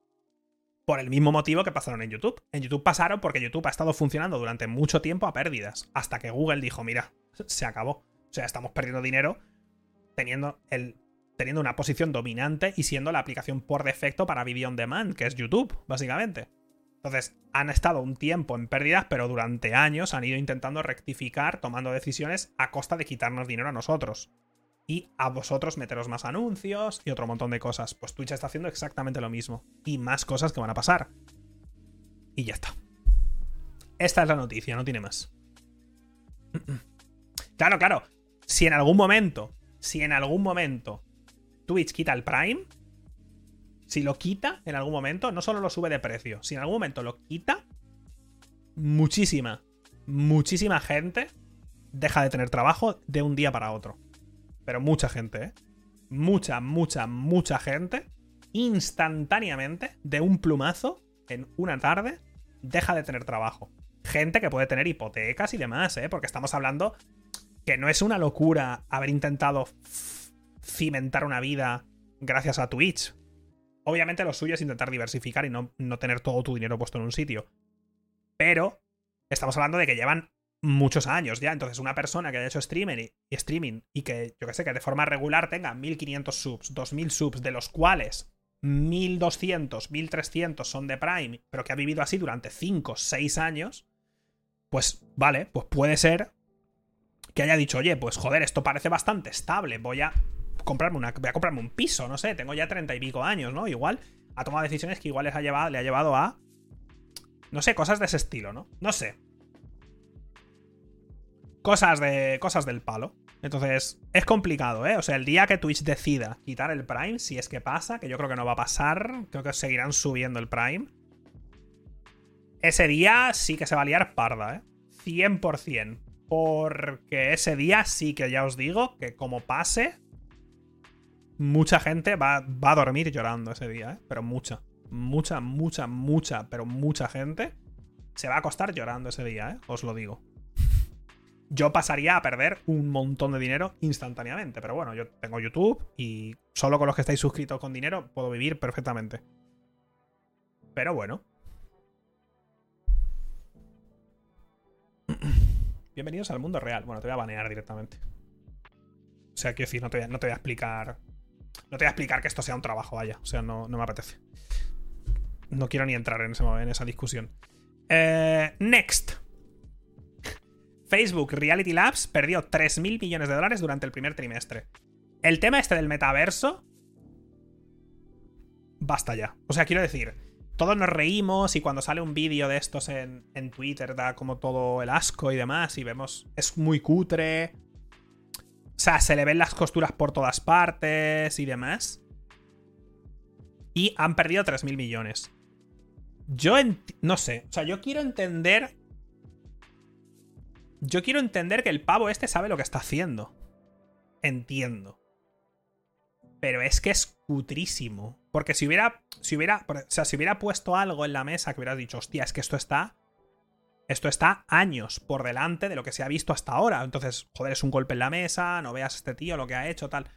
Por el mismo motivo que pasaron en YouTube. En YouTube pasaron porque YouTube ha estado funcionando durante mucho tiempo a pérdidas. Hasta que Google dijo, mira, se acabó. O sea, estamos perdiendo dinero teniendo, el, teniendo una posición dominante y siendo la aplicación por defecto para video on demand, que es YouTube, básicamente. Entonces, han estado un tiempo en pérdidas, pero durante años han ido intentando rectificar, tomando decisiones a costa de quitarnos dinero a nosotros. Y a vosotros meteros más anuncios y otro montón de cosas. Pues Twitch está haciendo exactamente lo mismo. Y más cosas que van a pasar. Y ya está. Esta es la noticia, no tiene más. Claro, claro. Si en algún momento, si en algún momento Twitch quita el Prime, si lo quita en algún momento, no solo lo sube de precio, si en algún momento lo quita, muchísima, muchísima gente deja de tener trabajo de un día para otro. Pero mucha gente, ¿eh? Mucha, mucha, mucha gente, instantáneamente, de un plumazo, en una tarde, deja de tener trabajo. Gente que puede tener hipotecas y demás, ¿eh? Porque estamos hablando que no es una locura haber intentado cimentar una vida gracias a Twitch. Obviamente lo suyo es intentar diversificar y no, no tener todo tu dinero puesto en un sitio. Pero estamos hablando de que llevan muchos años ya. Entonces, una persona que haya hecho streaming y, streaming y que, yo que sé, que de forma regular tenga 1500 subs, 2000 subs, de los cuales 1200, 1300 son de Prime, pero que ha vivido así durante 5, 6 años, pues vale, pues puede ser que haya dicho, oye, pues joder, esto parece bastante estable, voy a comprarme una, voy a comprarme un piso, no sé, tengo ya treinta y pico años, ¿no? Igual ha tomado decisiones que igual les ha llevado, le ha llevado a, no sé, cosas de ese estilo, ¿no? No sé. Cosas de, cosas del palo. Entonces, es complicado, ¿eh? O sea, el día que Twitch decida quitar el Prime, si es que pasa, que yo creo que no va a pasar, creo que seguirán subiendo el Prime. Ese día sí que se va a liar parda, ¿eh? 100%. Porque ese día sí que ya os digo que como pase, mucha gente va, va, a dormir llorando ese día, ¿eh? Pero mucha. Mucha, mucha, mucha, pero mucha gente se va a acostar llorando ese día, ¿eh? Os lo digo. Yo pasaría a perder un montón de dinero instantáneamente. Pero bueno, yo tengo YouTube y solo con los que estáis suscritos con dinero puedo vivir perfectamente. Pero bueno. Bienvenidos al mundo real. Bueno, te voy a banear directamente. O sea, quiero decir, no te, no te voy a explicar no te voy a explicar que esto sea un trabajo, vaya. O sea, no, me apetece. No quiero ni entrar en, en esa discusión. Eh, next. Facebook Reality Labs perdió 3.000 millones de dólares durante el primer trimestre. El tema este del metaverso... Basta ya. O sea, quiero decir, todos nos reímos y cuando sale un vídeo de estos en, en Twitter da como todo el asco y demás y vemos... Es muy cutre o sea, se le ven las costuras por todas partes y demás. Y han perdido 3.000 millones. Yo no sé. O sea, yo quiero entender. Yo quiero entender que el pavo este sabe lo que está haciendo. Entiendo. Pero es que es cutrísimo. Porque si hubiera. Si hubiera. O sea, si hubiera puesto algo en la mesa que hubiera dicho, hostia, es que esto está esto está años por delante de lo que se ha visto hasta ahora. Entonces, joder, es un golpe en la mesa, no veas a este tío lo que ha hecho, tal.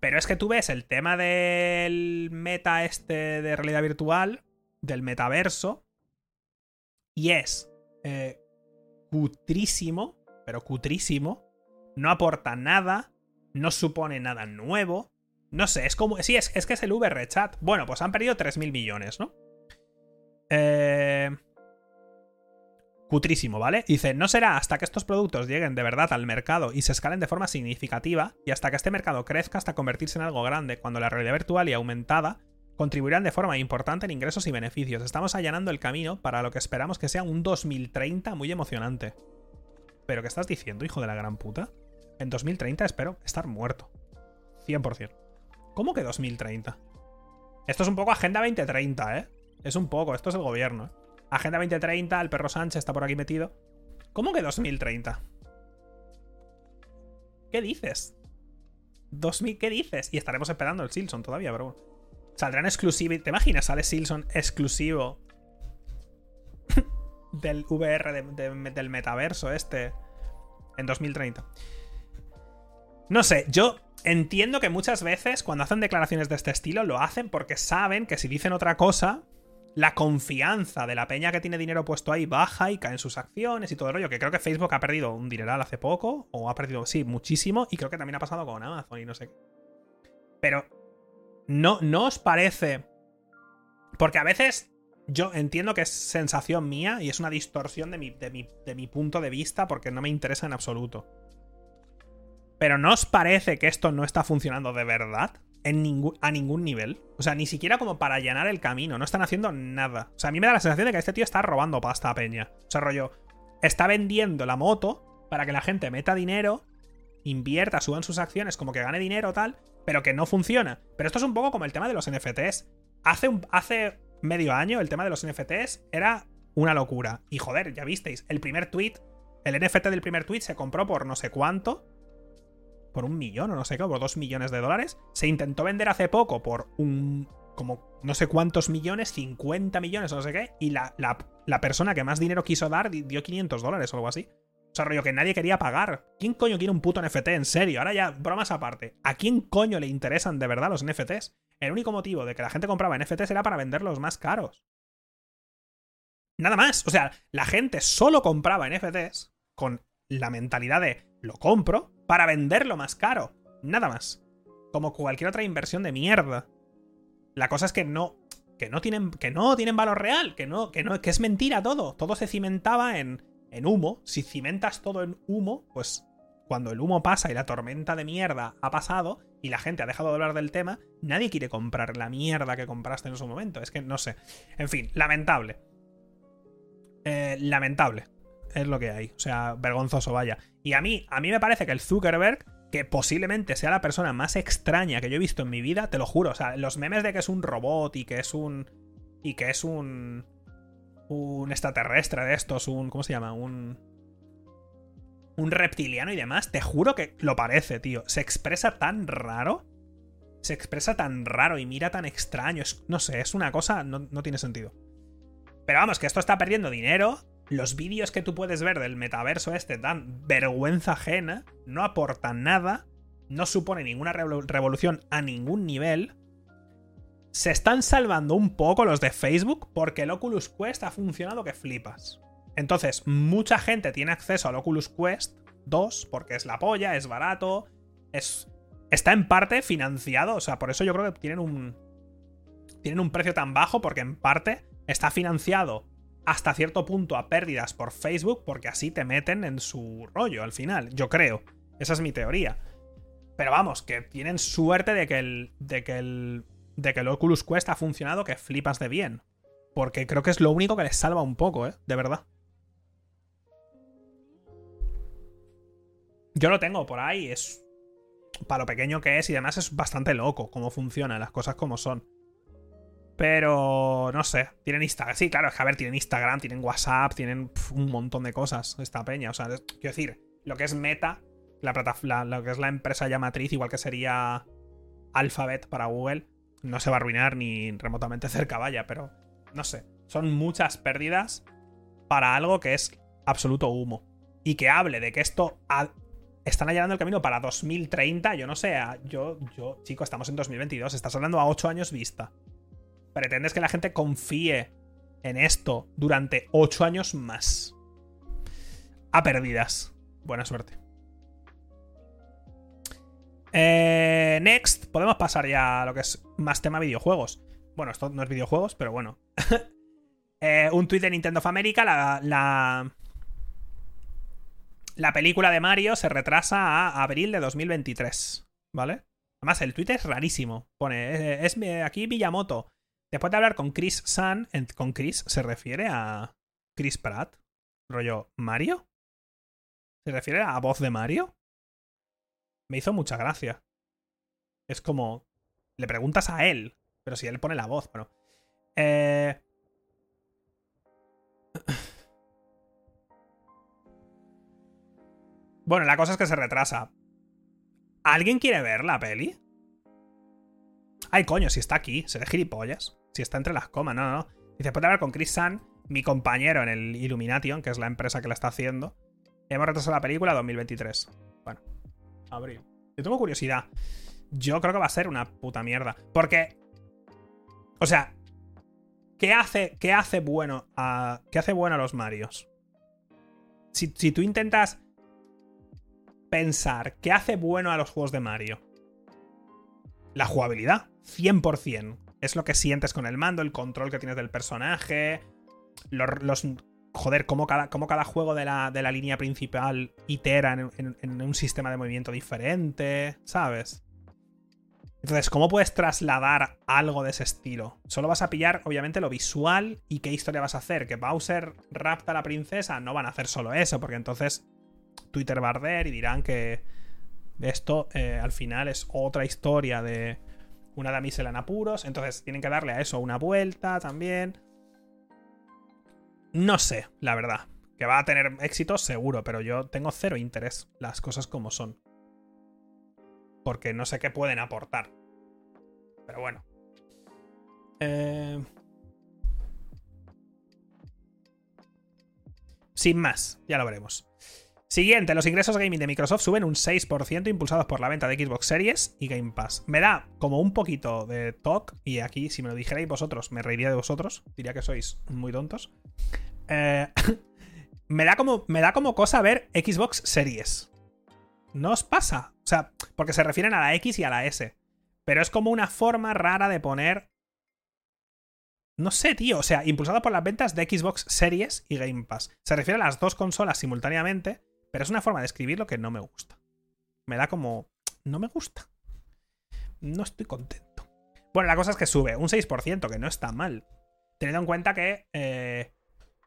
Pero es que tú ves el tema del meta este de realidad virtual, del metaverso, y es eh, cutrísimo, pero cutrísimo, no aporta nada, no supone nada nuevo. No sé, es como. Sí, es, es que es el VR-Chat. Bueno, pues han perdido 3.000 millones, ¿no? Eh cutrísimo, ¿vale? Dice, no será hasta que estos productos lleguen de verdad al mercado y se escalen de forma significativa y hasta que este mercado crezca hasta convertirse en algo grande, cuando la realidad virtual y aumentada contribuirán de forma importante en ingresos y beneficios. Estamos allanando el camino para lo que esperamos que sea un 2030 muy emocionante. ¿Pero qué estás diciendo, hijo de la gran puta? En 2030 espero estar muerto. 100%. ¿Cómo que 2030? Esto es un poco Agenda 2030, ¿eh? Es un poco, esto es el gobierno, ¿eh? Agenda 2030, el perro Sánchez está por aquí metido. ¿Cómo que 2030? ¿Qué dices? 2000, ¿Qué dices? Y estaremos esperando el Silson todavía, pero bueno. Saldrán exclusivos. ¿Te imaginas? Sale Silson exclusivo del VR, del metaverso este, en 2030. No sé, yo entiendo que muchas veces cuando hacen declaraciones de este estilo lo hacen porque saben que si dicen otra cosa la confianza de la peña que tiene dinero puesto ahí baja y caen sus acciones y todo el rollo. Que creo que Facebook ha perdido un dineral hace poco, o ha perdido, sí, muchísimo, y creo que también ha pasado con Amazon y no sé qué. Pero, ¿no, ¿no os parece? Porque a veces yo entiendo que es sensación mía y es una distorsión de mi, de de mi punto de vista porque no me interesa en absoluto. Pero ¿no os parece que esto no está funcionando de verdad? ningún, a ningún nivel. O sea, ni siquiera como para allanar el camino. No están haciendo nada. O sea, a mí me da la sensación de que este tío está robando pasta a Peña. O sea, rollo, está vendiendo la moto para que la gente meta dinero, invierta, suban sus acciones, como que gane dinero tal, pero que no funciona. Pero esto es un poco como el tema de los NFTs. Hace, un, hace medio año el tema de los NFTs era una locura. Y joder, ya visteis, el primer tweet, el NFT del primer tweet se compró por no sé cuánto por un millón o no sé qué, por dos millones de dólares. Se intentó vender hace poco por un. como no sé cuántos millones, 50 millones o no sé qué, y la, la, persona que más dinero quiso dar dio 500 dólares o algo así. Sea, rollo que nadie quería pagar. ¿Quién coño quiere un puto NFT? En serio, ahora ya, bromas aparte. ¿A quién coño le interesan de verdad los NFTs? El único motivo de que la gente compraba NFTs era para venderlos más caros. Nada más. O sea, la gente solo compraba NFTs con la mentalidad de lo compro para venderlo más caro. Nada más. Como cualquier otra inversión de mierda. La cosa es que no. Que no tienen. Que no tienen valor real. Que no. Que no. Que es mentira todo. Todo se cimentaba en. En humo. Si cimentas todo en humo, pues. Cuando el humo pasa y la tormenta de mierda ha pasado y la gente ha dejado de hablar del tema, nadie quiere comprar la mierda que compraste en su momento. Es que no sé. En fin, lamentable. Eh, lamentable es lo que hay. O sea, vergonzoso, vaya. Y a mí, a mí me parece que el Zuckerberg, que posiblemente sea la persona más extraña que yo he visto en mi vida, te lo juro. O sea, los memes de que es un robot y que es un. Y que es un. Un extraterrestre de estos, un. ¿Cómo se llama? Un. Un reptiliano y demás, te juro que lo parece, tío. Se expresa tan raro. Se expresa tan raro y mira tan extraño. No sé, es una cosa. No, no tiene sentido. Pero vamos, que esto está perdiendo dinero los vídeos que tú puedes ver del metaverso este dan vergüenza ajena, no aportan nada, no supone ninguna revolución a ningún nivel. Se están salvando un poco los de Facebook porque el Oculus Quest ha funcionado que flipas. Entonces, mucha gente tiene acceso al Oculus Quest 2 porque es la polla, es barato, es está en parte financiado, o sea, por eso yo creo que tienen un tienen un precio tan bajo porque en parte está financiado hasta cierto punto a pérdidas por Facebook porque así te meten en su rollo al final, yo creo. Esa es mi teoría. Pero vamos, que tienen suerte de que el, de que el, de que el Oculus Quest ha funcionado que flipas de bien. Porque creo que es lo único que les salva un poco, ¿eh? De verdad. Yo lo tengo por ahí, es... Para lo pequeño que es y además es bastante loco cómo funciona, las cosas como son. Pero no sé, tienen Instagram. Sí, claro, es que a ver, tienen Instagram, tienen WhatsApp, tienen un montón de cosas esta peña. O sea, quiero decir, lo que es Meta, la lo que es la empresa ya matriz, igual que sería Alphabet para Google, no se va a arruinar ni remotamente cerca, vaya, pero no sé. Son muchas pérdidas para algo que es absoluto humo. Y que hable de que esto están allanando el camino para 2030, yo no sé, yo, yo, chico, estamos en 2022, estás hablando a 8 años vista pretendes que la gente confíe en esto durante 8 años más. A perdidas. Buena suerte. Eh, next, podemos pasar ya a lo que es más tema videojuegos. Bueno, esto no es videojuegos, pero bueno. Eh, un tuit de Nintendo of America, la, la, la película de Mario se retrasa a abril de 2023, ¿vale? Además, el tuit es rarísimo. Pone, es, aquí Miyamoto. Después de hablar con Chris Sun, con Chris se refiere a Chris Pratt, rollo Mario. ¿Se refiere a voz de Mario? Me hizo mucha gracia. Es como, le preguntas a él, pero si él pone la voz, bueno. Eh... Bueno, la cosa es que se retrasa. ¿Alguien quiere ver la peli? Ay, coño, si está aquí, se de gilipollas. Si está entre las comas, no, no. Dice, puede hablar con Chris Sun, mi compañero en el Illumination, que es la empresa que la está haciendo. Hemos retrasado la película 2023. Bueno, abril. Yo tengo curiosidad. Yo creo que va a ser una puta mierda. Porque. O sea. ¿qué hace, qué hace bueno a. ¿Qué hace bueno a los Marios? Si, si tú intentas pensar qué hace bueno a los juegos de Mario. La jugabilidad, 100%. Es lo que sientes con el mando, el control que tienes del personaje, los, joder, cómo cada, cada juego de la, de la, línea principal itera en, un sistema de movimiento diferente, ¿sabes? Entonces, ¿cómo puedes trasladar algo de ese estilo? Solo vas a pillar, obviamente, lo visual y qué historia vas a hacer. Que Bowser rapta a la princesa, no van a hacer solo eso, porque entonces Twitter va a arder y dirán que esto eh, al final es otra historia de una damisela en apuros. Entonces tienen que darle a eso una vuelta también. No sé, la verdad. Que va a tener éxito seguro, pero yo tengo cero interés. Las cosas como son. Porque no sé qué pueden aportar. Pero bueno. Eh... Sin más, ya lo veremos. Siguiente, los ingresos gaming de Microsoft suben un 6% impulsados por la venta de Xbox Series y Game Pass. Me da como un poquito de talk, y aquí si me lo dijerais vosotros, me reiría de vosotros, diría que sois muy tontos. Eh, me, da como, me da como cosa ver Xbox Series. ¿No os pasa? O sea, porque se refieren a la X y a la S. Pero es como una forma rara de poner. No sé, tío. O sea, impulsado por las ventas de Xbox Series y Game Pass. Se refiere a las dos consolas simultáneamente, pero es una forma de escribirlo que no me gusta. Me da como... No me gusta. No estoy contento. Bueno, la cosa es que sube un 6%, que no está mal. Teniendo en cuenta que eh,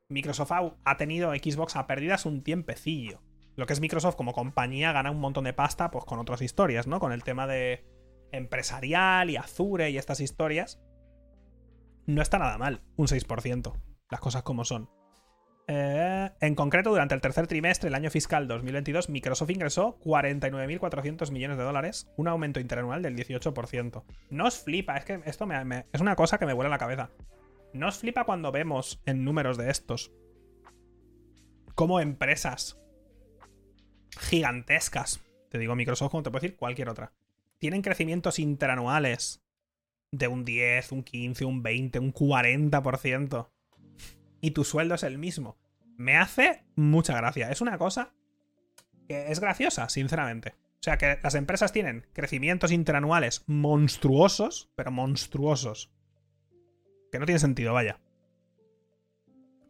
Microsoft ha tenido Xbox a pérdidas un tiempecillo. Lo que es Microsoft como compañía gana un montón de pasta pues con otras historias, ¿no? Con el tema de empresarial y Azure y estas historias. No está nada mal, un 6%. Las cosas como son. Eh, en concreto, durante el tercer trimestre del año fiscal 2022, Microsoft ingresó 49.400 millones de dólares, un aumento interanual del 18%. No os flipa, es que esto es una cosa que me vuela la cabeza. No os flipa cuando vemos en números de estos como empresas gigantescas, te digo Microsoft como te puedo decir cualquier otra, tienen crecimientos interanuales de un 10, un 15, un 20, un 40% y tu sueldo es el mismo. Me hace mucha gracia. Es una cosa que es graciosa, sinceramente. O sea que las empresas tienen crecimientos interanuales monstruosos, pero monstruosos. Que no tiene sentido, vaya.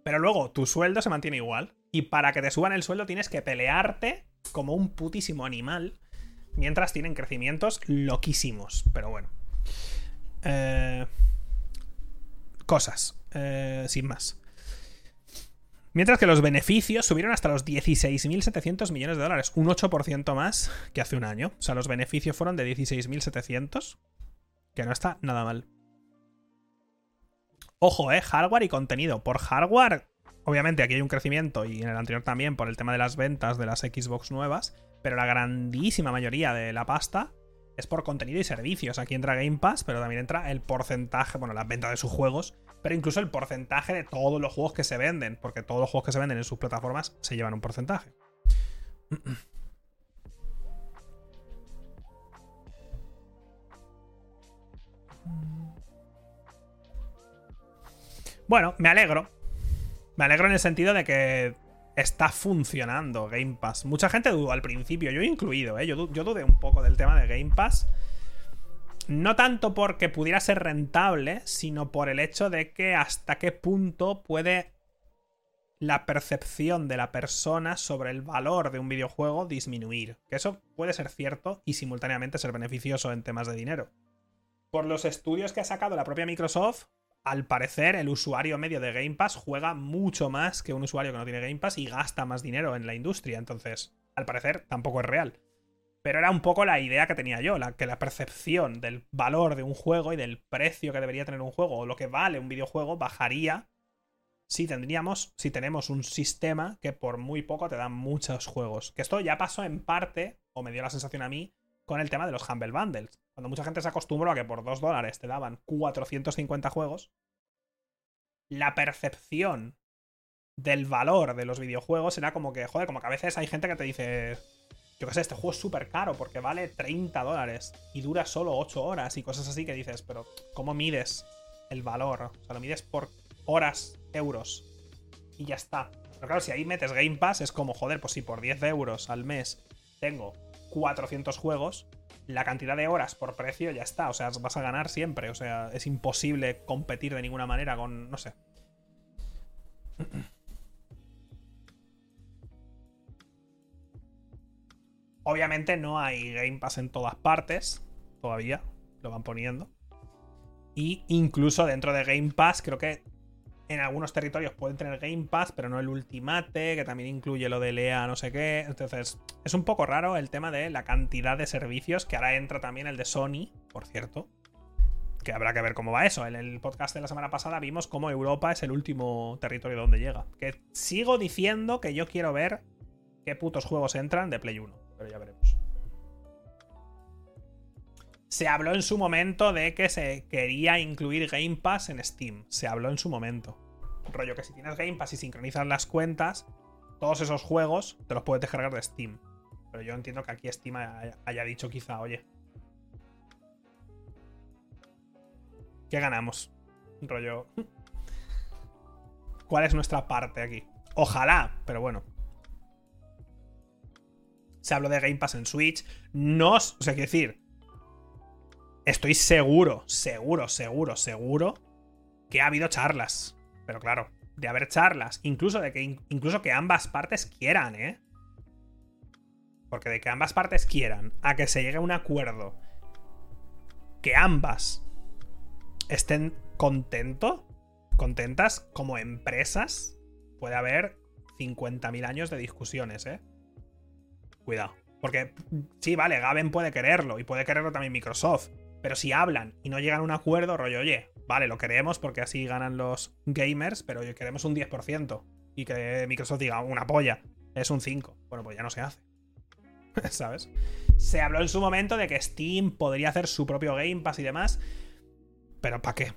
Pero luego tu sueldo se mantiene igual. Y para que te suban el sueldo tienes que pelearte como un putísimo animal. Mientras tienen crecimientos loquísimos. Pero bueno. Eh... Cosas. Eh, sin más. Mientras que los beneficios subieron hasta los 16.700 millones de dólares, un 8% más que hace un año. O sea, los beneficios fueron de 16.700, que no está nada mal. Ojo, eh, hardware y contenido. Por hardware, obviamente aquí hay un crecimiento y en el anterior también por el tema de las ventas de las Xbox nuevas, pero la grandísima mayoría de la pasta es por contenido y servicios. Aquí entra Game Pass, pero también entra el porcentaje, bueno, la venta de sus juegos, pero incluso el porcentaje de todos los juegos que se venden, porque todos los juegos que se venden en sus plataformas se llevan un porcentaje. Bueno, me alegro. Me alegro en el sentido de que está funcionando Game Pass. Mucha gente dudó al principio, yo incluido, ¿eh? yo, yo dudé un poco del tema de Game Pass. No tanto porque pudiera ser rentable, sino por el hecho de que hasta qué punto puede la percepción de la persona sobre el valor de un videojuego disminuir. Que eso puede ser cierto y simultáneamente ser beneficioso en temas de dinero. Por los estudios que ha sacado la propia Microsoft, al parecer el usuario medio de Game Pass juega mucho más que un usuario que no tiene Game Pass y gasta más dinero en la industria. Entonces, al parecer, tampoco es real. Pero era un poco la idea que tenía yo, la, que la percepción del valor de un juego y del precio que debería tener un juego o lo que vale un videojuego bajaría si tendríamos, si tenemos un sistema que por muy poco te da muchos juegos. Que esto ya pasó en parte, o me dio la sensación a mí, con el tema de los Humble Bundles. Cuando mucha gente se acostumbró a que por 2 dólares te daban 450 juegos, la percepción del valor de los videojuegos era como que, joder, como que a veces hay gente que te dice, yo qué sé, este juego es súper caro porque vale 30 dólares y dura solo 8 horas y cosas así que dices, pero ¿cómo mides el valor. O sea, lo mides por horas, euros. Y ya está. Pero claro, si ahí metes Game Pass, es como, joder, pues si por 10 euros al mes tengo 400 juegos, la cantidad de horas por precio ya está. O sea, vas a ganar siempre. O sea, es imposible competir de ninguna manera con. No sé. Obviamente no hay Game Pass en todas partes. Todavía. Lo van poniendo. Y incluso dentro de Game Pass, creo que en algunos territorios pueden tener Game Pass, pero no el Ultimate, que también incluye lo de Lea, no sé qué. Entonces, es un poco raro el tema de la cantidad de servicios, que ahora entra también el de Sony, por cierto. Que habrá que ver cómo va eso. En el podcast de la semana pasada vimos cómo Europa es el último territorio donde llega. Que sigo diciendo que yo quiero ver qué putos juegos entran de Play 1, pero ya veremos. Se habló en su momento de que se quería incluir Game Pass en Steam. Se habló en su momento. Rollo que si tienes Game Pass y sincronizas las cuentas, todos esos juegos te los puedes descargar de Steam. Pero yo entiendo que aquí Steam haya dicho quizá, oye. ¿Qué ganamos? Rollo. ¿Cuál es nuestra parte aquí? Ojalá, pero bueno. Se habló de Game Pass en Switch. No. O sea, quiero decir estoy seguro, seguro, seguro, seguro que ha habido charlas. Pero claro, de haber charlas, incluso de que incluso que ambas partes quieran, ¿eh? Porque de que ambas partes quieran a que se llegue a un acuerdo que ambas estén contento, contentas como empresas, puede haber 50.000 años de discusiones, ¿eh? Cuidado. Porque sí, vale, Gaben puede quererlo y puede quererlo también Microsoft. Pero si hablan y no llegan a un acuerdo, rollo, oye, vale, lo queremos porque así ganan los gamers, pero queremos un 10%. Y que Microsoft diga una polla, es un 5. Bueno, pues ya no se hace. ¿Sabes? Se habló en su momento de que Steam podría hacer su propio Game Pass y demás. Pero ¿para qué?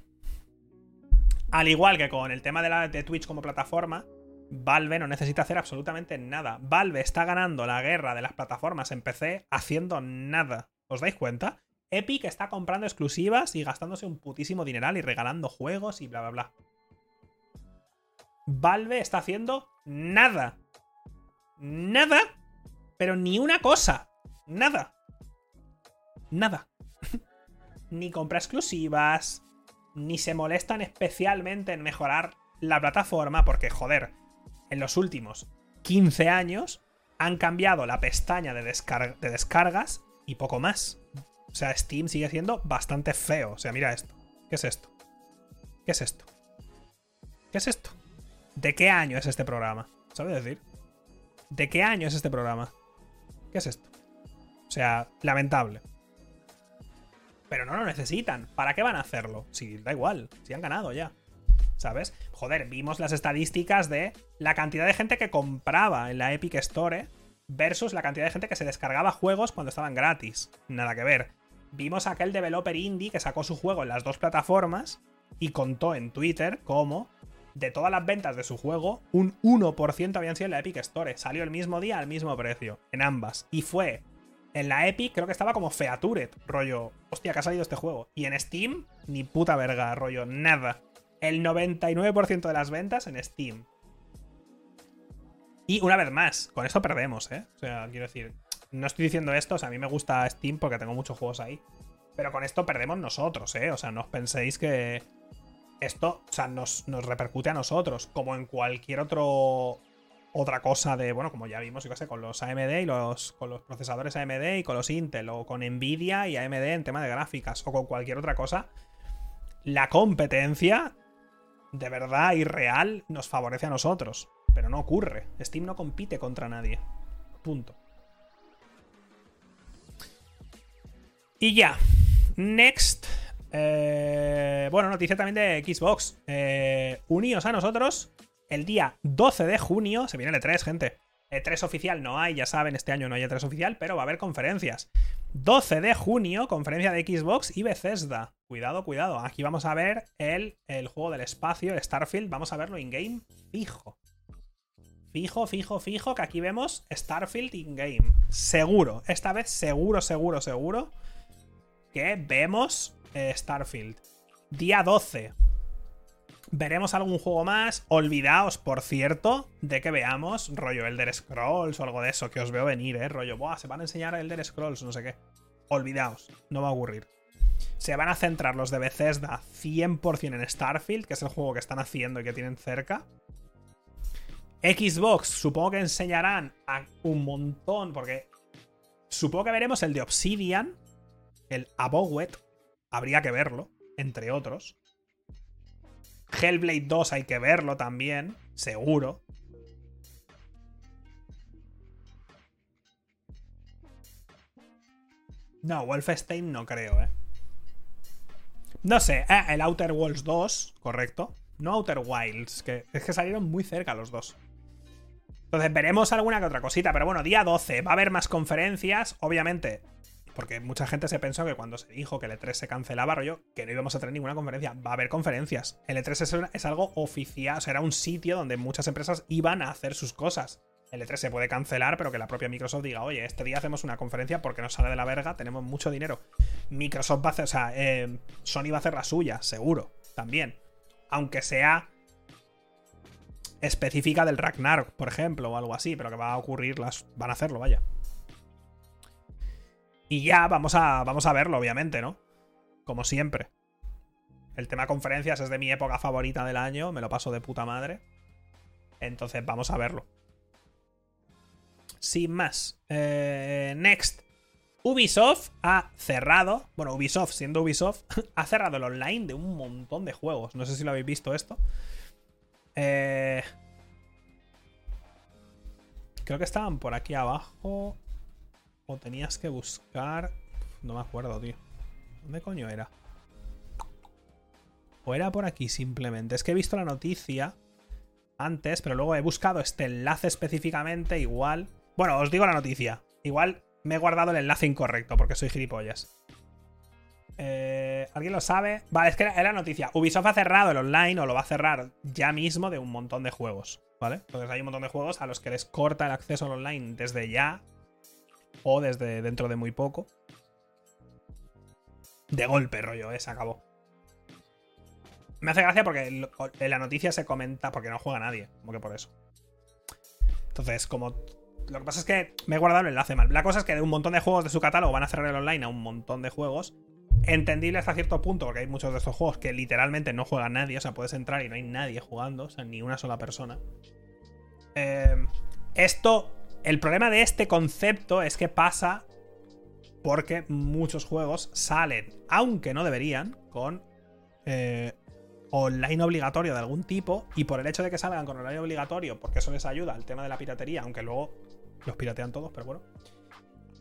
Al igual que con el tema de, la, de Twitch como plataforma, Valve no necesita hacer absolutamente nada. Valve está ganando la guerra de las plataformas en PC haciendo nada. ¿Os dais cuenta? Epic está comprando exclusivas y gastándose un putísimo dineral y regalando juegos y bla, bla, bla. Valve está haciendo nada. Nada. Pero ni una cosa. Nada. Nada. ni compra exclusivas. Ni se molestan especialmente en mejorar la plataforma. Porque, joder, en los últimos 15 años han cambiado la pestaña de, de descargas y poco más. O sea, Steam sigue siendo bastante feo. O sea, mira esto. ¿Qué es esto? ¿Qué es esto? ¿Qué es esto? ¿De qué año es este programa? ¿Sabes decir? ¿De qué año es este programa? ¿Qué es esto? O sea, lamentable. Pero no lo necesitan. ¿Para qué van a hacerlo? Si da igual, si han ganado ya. ¿Sabes? Joder, vimos las estadísticas de la cantidad de gente que compraba en la Epic Store versus la cantidad de gente que se descargaba juegos cuando estaban gratis. Nada que ver vimos aquel developer indie que sacó su juego en las dos plataformas y contó en Twitter cómo de todas las ventas de su juego, un 1% habían sido en la Epic Store. Salió el mismo día al mismo precio, en ambas. Y fue en la Epic, creo que estaba como Featured, rollo, hostia, que ha salido este juego. Y en Steam, ni puta verga, rollo, nada. El 99% de las ventas en Steam. Y una vez más, con esto perdemos, ¿eh? O sea, quiero decir, no estoy diciendo esto, o sea, a mí me gusta Steam porque tengo muchos juegos ahí. Pero con esto perdemos nosotros, ¿eh? O sea, no os penséis que esto, o sea, nos, repercute a nosotros, como en cualquier otro otra cosa de, bueno, como ya vimos, yo qué sé, con los AMD y los, con los procesadores AMD y con los Intel, o con Nvidia y AMD en tema de gráficas, o con cualquier otra cosa, la competencia de verdad y real nos favorece a nosotros. Pero no ocurre. Steam no compite contra nadie. Punto. Y ya. Next. Eh, bueno, noticia también de Xbox. Eh, a nosotros. El día 12 de junio. Se viene el E3, gente. E3 oficial no hay, ya saben, este año no hay E3 oficial, pero va a haber conferencias. 12 de junio, conferencia de Xbox y Bethesda. Cuidado, cuidado. Aquí vamos a ver el, el juego del espacio, el Starfield. Vamos a verlo in-game fijo. Fijo, fijo, fijo, que aquí vemos Starfield in-game. Seguro. Esta vez seguro, seguro, seguro que vemos eh, Starfield. Día 12. Veremos algún juego más. Olvidaos, por cierto, de que veamos rollo Elder Scrolls o algo de eso, que os veo venir, ¿eh? Rollo, Buah, se van a enseñar Elder Scrolls, no sé qué. Olvidaos, no va a ocurrir. Se van a centrar los de Bethesda 100% en Starfield, que es el juego que están haciendo y que tienen cerca. Xbox, supongo que enseñarán a un montón, porque supongo que veremos el de Obsidian, el Abowet, habría que verlo, entre otros. Hellblade 2 hay que verlo también, seguro. No, Wolfenstein no creo, ¿eh? No sé, eh, el Outer Worlds 2, correcto. No Outer Wilds, que es que salieron muy cerca los dos. Entonces veremos alguna que otra cosita, pero bueno, día 12 va a haber más conferencias, obviamente, porque mucha gente se pensó que cuando se dijo que el E3 se cancelaba, rollo, que no íbamos a tener ninguna conferencia. Va a haber conferencias. El E3 es, algo oficial, o sea, era un sitio donde muchas empresas iban a hacer sus cosas. El E3 se puede cancelar, pero que la propia Microsoft diga, oye, este día hacemos una conferencia porque nos sale de la verga, tenemos mucho dinero. Microsoft va a hacer, o sea, eh, Sony va a hacer la suya, seguro, también. Aunque sea específica del Ragnarok, por ejemplo, o algo así, pero que va a ocurrir, las van a hacerlo, vaya. Y ya vamos a, vamos a verlo, obviamente, ¿no? Como siempre. El tema conferencias es de mi época favorita del año, me lo paso de puta madre. Entonces vamos a verlo. Sin más. Eh, next. Ubisoft ha cerrado, bueno, Ubisoft siendo Ubisoft, ha cerrado el online de un montón de juegos. No sé si lo habéis visto esto. Eh, creo que estaban por aquí abajo tenías que buscar. No me acuerdo, tío. ¿Dónde coño era? O era por aquí simplemente. Es que he visto la noticia antes, pero luego he buscado este enlace específicamente. Igual. Bueno, os digo la noticia. Igual me he guardado el enlace incorrecto porque soy gilipollas. Eh, ¿Alguien lo sabe? Vale, es que era la noticia. Ubisoft ha cerrado el online o lo va a cerrar ya mismo de un montón de juegos. ¿Vale? Entonces hay un montón de juegos a los que les corta el acceso al online desde ya o desde dentro de muy poco. De golpe, rollo, eh, se acabó. Me hace gracia porque en la noticia se comenta porque no juega nadie, como que por eso. Entonces, como. Lo que pasa es que me he guardado el enlace mal. La cosa es que de un montón de juegos de su catálogo van a cerrar el online a un montón de juegos. Entendible hasta cierto punto, porque hay muchos de estos juegos que literalmente no juega nadie. O sea, puedes entrar y no hay nadie jugando, o sea, ni una sola persona. Eh, esto el problema de este concepto es que pasa porque muchos juegos salen, aunque no deberían, con eh, online obligatorio de algún tipo, y por el hecho de que salgan con online obligatorio, porque eso les ayuda al tema de la piratería, aunque luego los piratean todos, pero bueno,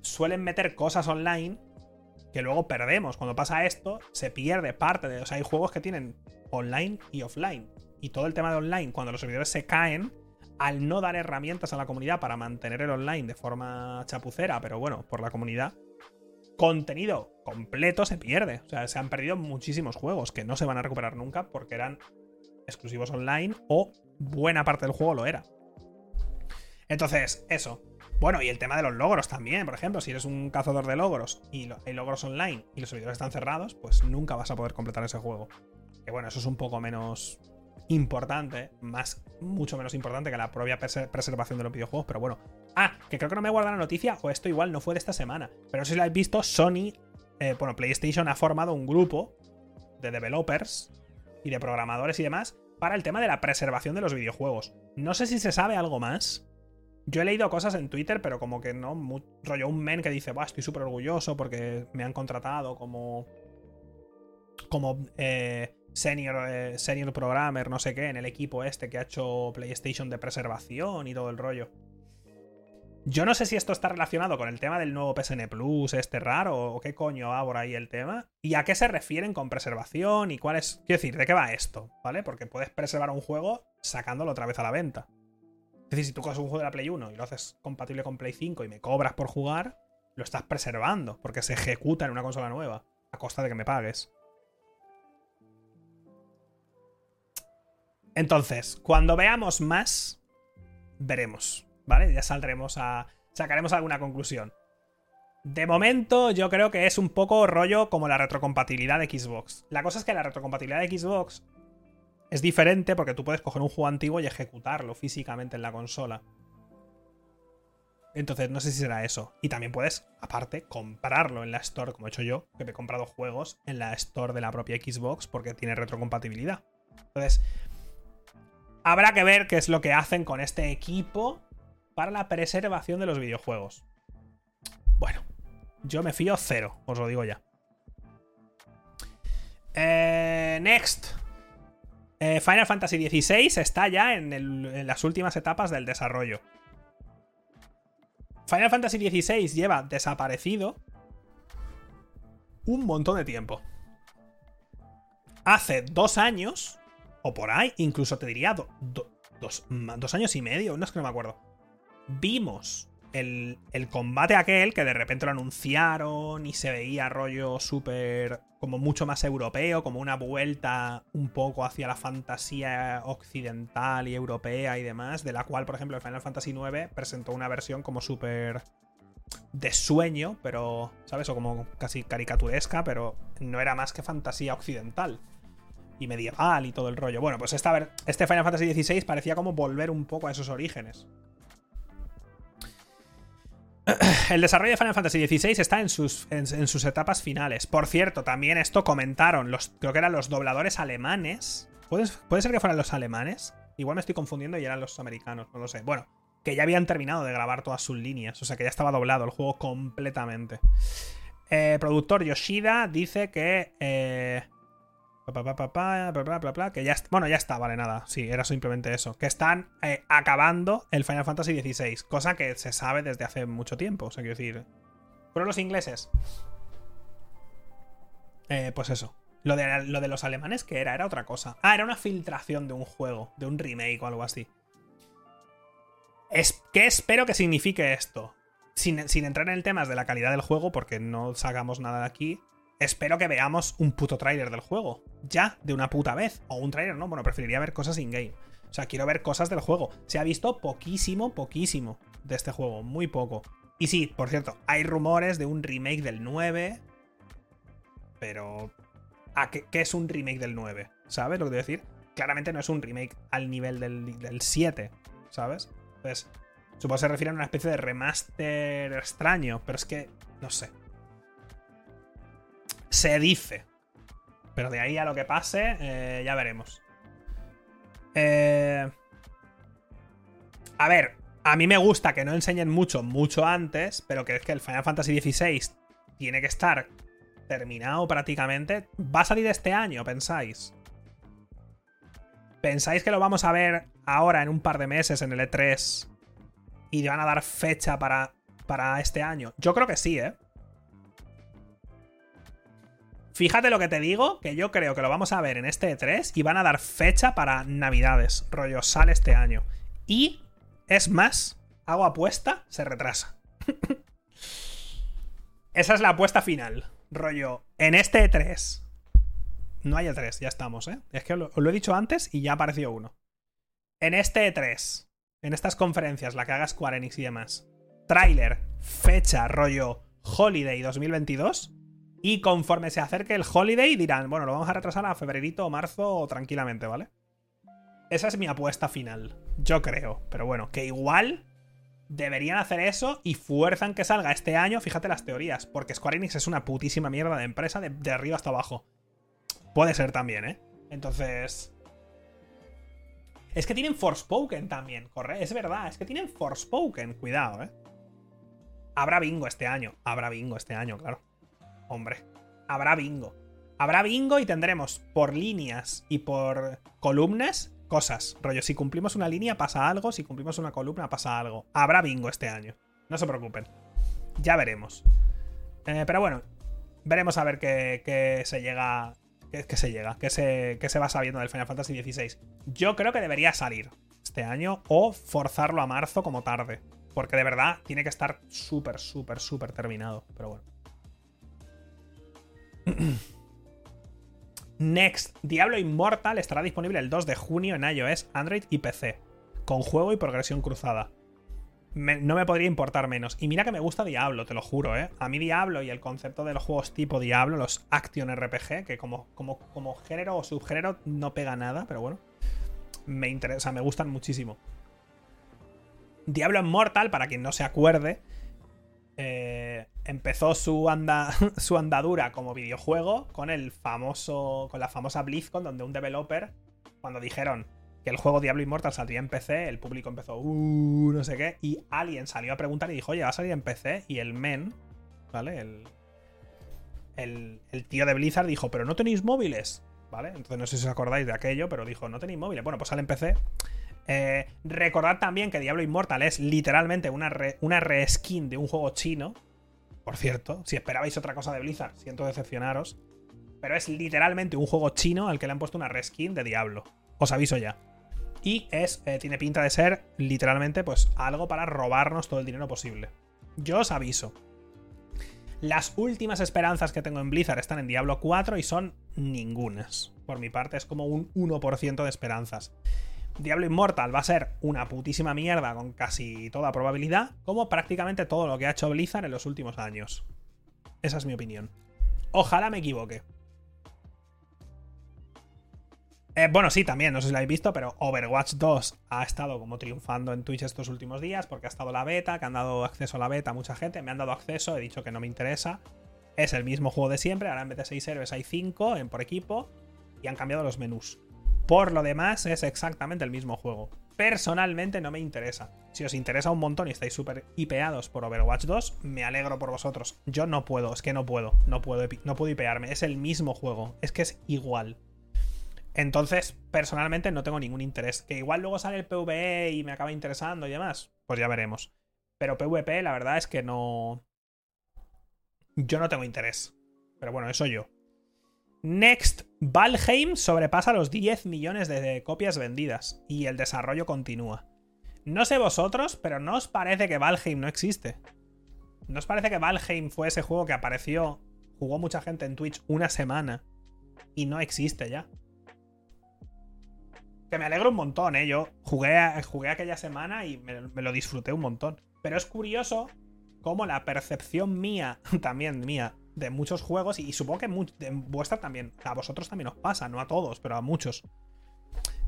suelen meter cosas online que luego perdemos. Cuando pasa esto, se pierde parte de... O sea, hay juegos que tienen online y offline. Y todo el tema de online, cuando los servidores se caen, al no dar herramientas a la comunidad para mantener el online de forma chapucera, pero bueno, por la comunidad, contenido completo se pierde. O sea, se han perdido muchísimos juegos que no se van a recuperar nunca porque eran exclusivos online o buena parte del juego lo era. Entonces, eso. Bueno, y el tema de los logros también, por ejemplo, si eres un cazador de logros y hay logros online y los servidores están cerrados, pues nunca vas a poder completar ese juego. Que bueno, eso es un poco menos importante, más, mucho menos importante que la propia preservación de los videojuegos, pero bueno. Ah, que creo que no me guarda la noticia, o esto igual no fue de esta semana, pero si lo habéis visto, Sony, eh, bueno, PlayStation ha formado un grupo de developers y de programadores y demás para el tema de la preservación de los videojuegos. No sé si se sabe algo más. Yo he leído cosas en Twitter, pero como que no, rollo un men que dice, Buah, estoy súper orgulloso porque me han contratado como... como... Eh, senior, eh, senior programmer, no sé qué, en el equipo este que ha hecho PlayStation de preservación y todo el rollo. Yo no sé si esto está relacionado con el tema del nuevo PSN Plus, este raro, o qué coño va por ahí el tema, y a qué se refieren con preservación y cuál es. Quiero decir, ¿de qué va esto? ¿Vale? Porque puedes preservar un juego sacándolo otra vez a la venta. Es decir, si tú coges un juego de la Play 1 y lo haces compatible con Play 5 y me cobras por jugar, lo estás preservando, porque se ejecuta en una consola nueva, a costa de que me pagues. Entonces, cuando veamos más, veremos, ¿vale? Ya saldremos a... sacaremos alguna conclusión. De momento, yo creo que es un poco rollo como la retrocompatibilidad de Xbox. La cosa es que la retrocompatibilidad de Xbox es diferente porque tú puedes coger un juego antiguo y ejecutarlo físicamente en la consola. Entonces, no sé si será eso. Y también puedes, aparte, comprarlo en la Store, como he hecho yo, que me he comprado juegos en la Store de la propia Xbox porque tiene retrocompatibilidad. Entonces, habrá que ver qué es lo que hacen con este equipo para la preservación de los videojuegos. Bueno, yo me fío cero, os lo digo ya. Eh, next. Eh, Final Fantasy XVI está ya en las últimas etapas del desarrollo. Final Fantasy XVI lleva desaparecido un montón de tiempo. Hace dos años, o por ahí, incluso te diría dos, años y medio, no es que no me acuerdo. Vimos el, el, combate aquel que de repente lo anunciaron y se veía rollo súper como mucho más europeo, como una vuelta un poco hacia la fantasía occidental y europea y demás, de la cual, por ejemplo, el Final Fantasy IX presentó una versión como súper de sueño, pero, ¿sabes? O como casi caricaturesca, pero no era más que fantasía occidental y medieval y todo el rollo. Bueno, pues esta, este Final Fantasy XVI parecía como volver un poco a esos orígenes. el desarrollo de Final Fantasy XVI está en sus, en, sus, etapas finales. Por cierto, también esto comentaron, los, creo que eran los dobladores alemanes. ¿Puede, ¿Puede ser que fueran los alemanes? Igual me estoy confundiendo y eran los americanos, no lo sé. Bueno, que ya habían terminado de grabar todas sus líneas, o sea que ya estaba doblado el juego completamente. Eh, productor Yoshida dice que eh, que ya bueno, ya está, vale, nada. Sí, era simplemente eso. Que están eh, acabando el Final Fantasy XVI, cosa que se sabe desde hace mucho tiempo. O sea, quiero decir. Pero los ingleses. Eh, pues eso. Lo de, lo de los alemanes, que era? Era otra cosa. Ah, era una filtración de un juego, de un remake o algo así. Es, ¿Qué espero que signifique esto? Sin, sin entrar en el tema de la calidad del juego, porque no sacamos nada de aquí espero que veamos un puto tráiler del juego. Ya, de una puta vez. O un tráiler, no, bueno, preferiría ver cosas in-game. O sea, quiero ver cosas del juego. Se ha visto poquísimo, poquísimo de este juego. Muy poco. Y sí, por cierto, hay rumores de un remake del 9. Pero... ¿A qué, es un remake del 9? ¿Sabes lo que quiero decir? Claramente no es un remake al nivel del, del 7, ¿sabes? Entonces, supongo que se refiere a una especie de remaster extraño, pero es que, no sé. Se dice. Pero de ahí a lo que pase, eh, ya veremos. Eh, a ver, a mí me gusta que no enseñen mucho, mucho antes, pero que es que el Final Fantasy XVI tiene que estar terminado prácticamente. ¿Va a salir este año, pensáis? ¿Pensáis que lo vamos a ver ahora en un par de meses en el E3 y van a dar fecha para, para este año? Yo creo que sí, ¿eh? Fíjate lo que te digo, que yo creo que lo vamos a ver en este E3 y van a dar fecha para Navidades, rollo, sale este año. Y, es más, hago apuesta, se retrasa. Esa es la apuesta final, rollo, en este E3. No hay E3, ya estamos, ¿eh? Es que lo, he dicho antes y ya apareció uno. En este E3, en estas conferencias, la que haga Square Enix y demás, tráiler, fecha, rollo, Holiday 2022 y conforme se acerque el holiday, dirán, bueno, lo vamos a retrasar a febrerito o marzo tranquilamente, ¿vale? Esa es mi apuesta final. Yo creo. Pero bueno, que igual deberían hacer eso y fuerzan que salga este año. Fíjate las teorías. Porque Square Enix es una putísima mierda de empresa de, arriba hasta abajo. Puede ser también, ¿eh? Entonces. Es que tienen Forspoken también, corre. Es verdad, es que tienen Forspoken. Cuidado, ¿eh? Habrá bingo este año. Habrá bingo este año, claro. Hombre, habrá bingo. Habrá bingo y tendremos por líneas y por columnas cosas. Rollo, si cumplimos una línea pasa algo, si cumplimos una columna pasa algo. Habrá bingo este año. No se preocupen. Ya veremos. Eh, pero bueno, veremos a ver qué, se llega. Qué, se llega, qué se, qué se va sabiendo del Final Fantasy XVI. Yo creo que debería salir este año o forzarlo a marzo como tarde. Porque de verdad tiene que estar súper, súper, súper terminado. Pero bueno. Next, Diablo Immortal estará disponible el 2 de junio en iOS, Android y PC, con juego y progresión cruzada. no me podría importar menos. Y mira que me gusta Diablo, te lo juro, ¿eh? A mí Diablo y el concepto de los juegos tipo Diablo, los Action RPG, que como, como, como género o subgénero no pega nada, pero bueno, me interesa, me gustan muchísimo. Diablo Immortal, para quien no se acuerde, eh, empezó su, anda, su andadura como videojuego con el famoso. con la famosa BlizzCon, donde un developer, cuando dijeron que el juego Diablo Immortal saldría en PC, el público empezó, uh, no sé qué, y alguien salió a preguntar y dijo, oye, va a salir en PC, y el men, ¿vale? El, tío de Blizzard dijo, pero no tenéis móviles, ¿vale? Entonces no sé si os acordáis de aquello, pero dijo, no tenéis móviles. Bueno, pues sale en PC. Eh, recordad también que Diablo Immortal es literalmente una, una reskin de un juego chino. Por cierto, si esperabais otra cosa de Blizzard, siento decepcionaros. Pero es literalmente un juego chino al que le han puesto una reskin de Diablo. Os aviso ya. Y es, eh, tiene pinta de ser literalmente pues algo para robarnos todo el dinero posible. Yo os aviso. Las últimas esperanzas que tengo en Blizzard están en Diablo 4 y son ningunas. Por mi parte es como un 1% de esperanzas. Diablo Immortal va a ser una putísima mierda con casi toda probabilidad, como prácticamente todo lo que ha hecho Blizzard en los últimos años. Esa es mi opinión. Ojalá me equivoque. Eh, bueno, sí, también, no sé si lo habéis visto, pero Overwatch 2 ha estado como triunfando en Twitch estos últimos días porque ha estado la beta, que han dado acceso a la beta a mucha gente, me han dado acceso, he dicho que no me interesa. Es el mismo juego de siempre, ahora en vez de 6 héroes hay 5 en por equipo y han cambiado los menús. Por lo demás, es exactamente el mismo juego. Personalmente no me interesa. Si os interesa un montón y estáis súper hipeados por Overwatch 2, me alegro por vosotros. Yo no puedo, es que no puedo, no puedo, no puedo hipearme. Es el mismo juego, es que es igual. Entonces, personalmente no tengo ningún interés. Que igual luego sale el PvE y me acaba interesando y demás, pues ya veremos. Pero PvP, la verdad es que no. Yo no tengo interés. Pero bueno, eso yo. Next, Valheim sobrepasa los 10 millones de copias vendidas y el desarrollo continúa. No sé vosotros, pero ¿no os parece que Valheim no existe? ¿No os parece que Valheim fue ese juego que apareció, jugó mucha gente en Twitch una semana y no existe ya? Que me alegro un montón, ¿eh? Yo jugué, jugué aquella semana y me, me lo disfruté un montón. Pero es curioso cómo la percepción mía, también mía, de muchos juegos, y, supongo que en vuestra también, a vosotros también os pasa, no a todos, pero a muchos.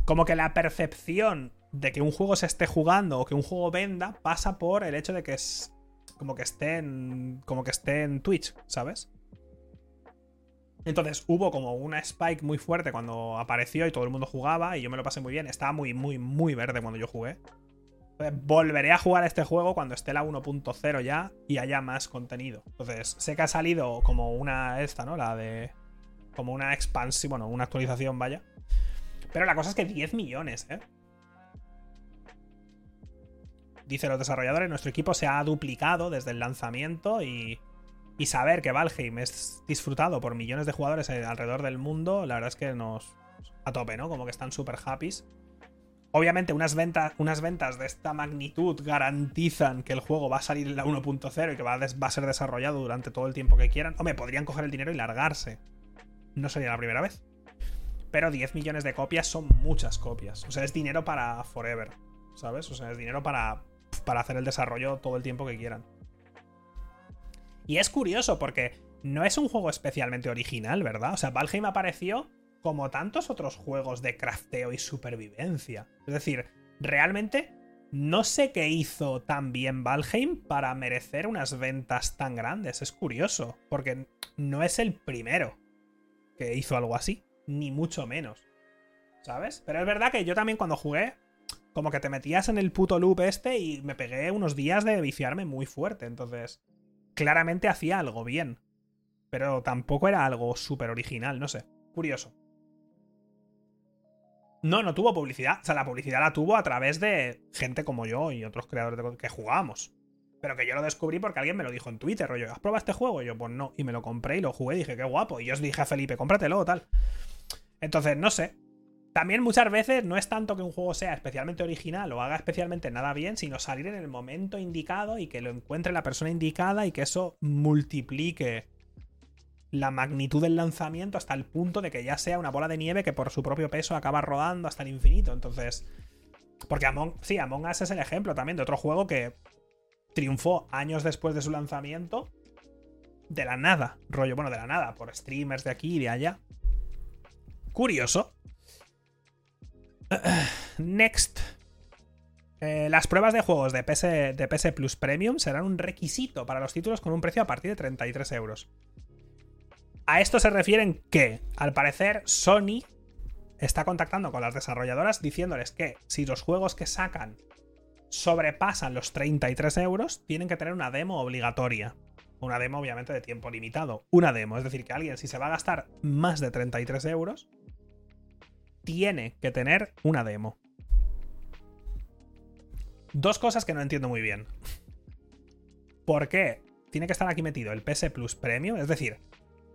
Como que la percepción de que un juego se esté jugando o que un juego venda pasa por el hecho de que es como que esté en como que esté en Twitch, ¿sabes? Entonces hubo como una spike muy fuerte cuando apareció y todo el mundo jugaba y yo me lo pasé muy bien. Estaba muy, muy, muy verde cuando yo jugué. Volveré a jugar este juego cuando esté la 1.0 ya y haya más contenido. Entonces, sé que ha salido como una esta, ¿no? La de. Como una expansión, bueno, una actualización, vaya. Pero la cosa es que 10 millones, ¿eh? Dice los desarrolladores, nuestro equipo se ha duplicado desde el lanzamiento y, y saber que Valheim es disfrutado por millones de jugadores alrededor del mundo, la verdad es que nos... a tope, ¿no? Como que están súper happy. Obviamente unas ventas, unas ventas de esta magnitud garantizan que el juego va a salir en la 1.0 y que va a, ser desarrollado durante todo el tiempo que quieran. Hombre, podrían coger el dinero y largarse. No sería la primera vez. Pero 10 millones de copias son muchas copias. O sea, es dinero para forever. ¿Sabes? O sea, es dinero para, para hacer el desarrollo todo el tiempo que quieran. Y es curioso porque no es un juego especialmente original, ¿verdad? O sea, Valheim apareció como tantos otros juegos de crafteo y supervivencia. Es decir, realmente no sé qué hizo tan bien Valheim para merecer unas ventas tan grandes. Es curioso, porque no es el primero que hizo algo así, ni mucho menos. ¿Sabes? Pero es verdad que yo también cuando jugué, como que te metías en el puto loop este y me pegué unos días de viciarme muy fuerte. Entonces, claramente hacía algo bien. Pero tampoco era algo súper original, no sé. Curioso. No, no tuvo publicidad. O sea, la publicidad la tuvo a través de gente como yo y otros creadores de que jugábamos. Pero que yo lo descubrí porque alguien me lo dijo en Twitter, rollo, ¿has probado este juego? Y yo, pues no. Y me lo compré y lo jugué y dije, qué guapo. Y yo os dije a Felipe, cómpratelo tal. Entonces, no sé. También muchas veces no es tanto que un juego sea especialmente original o haga especialmente nada bien, sino salir en el momento indicado y que lo encuentre la persona indicada y que eso multiplique la magnitud del lanzamiento hasta el punto de que ya sea una bola de nieve que por su propio peso acaba rodando hasta el infinito. Entonces. Porque Among, sí, Among Us es el ejemplo también de otro juego que triunfó años después de su lanzamiento de la nada, rollo, bueno, de la nada, por streamers de aquí y de allá. Curioso. Next. Eh, las pruebas de juegos de PS, de PS Plus Premium serán un requisito para los títulos con un precio a partir de 33 euros. A esto se refieren que, al parecer, Sony está contactando con las desarrolladoras diciéndoles que si los juegos que sacan sobrepasan los 33 euros, tienen que tener una demo obligatoria. Una demo, obviamente, de tiempo limitado. Una demo, es decir, que alguien, si se va a gastar más de 33 euros, tiene que tener una demo. Dos cosas que no entiendo muy bien. ¿Por qué tiene que estar aquí metido el PS Plus Premium? Es decir,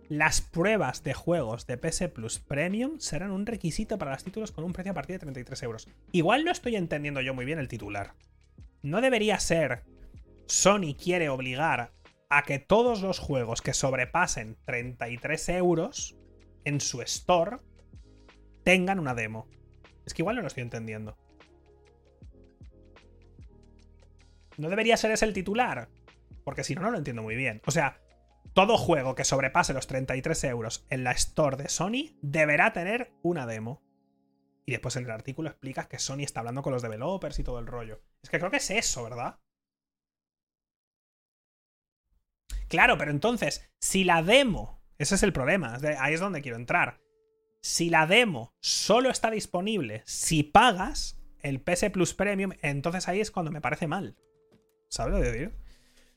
las pruebas de juegos de PS Plus Premium serán un requisito para los títulos con un precio a partir de 33 euros. Igual no estoy entendiendo yo muy bien el titular. No debería ser Sony quiere obligar a que todos los juegos que sobrepasen 33 euros en su store tengan una demo. Es que igual no lo estoy entendiendo. ¿No debería ser ese el titular? Porque si no, no lo entiendo muy bien. O sea, todo juego que sobrepase los 33 euros en la store de Sony deberá tener una demo. Y después en el artículo explicas que Sony está hablando con los developers y todo el rollo. Es que creo que es eso, ¿verdad? Claro, pero entonces, si la demo, ese es el problema, ahí es donde quiero entrar. Si la demo solo está disponible si pagas el PS Plus Premium, entonces ahí es cuando me parece mal. ¿Sabes lo que decir?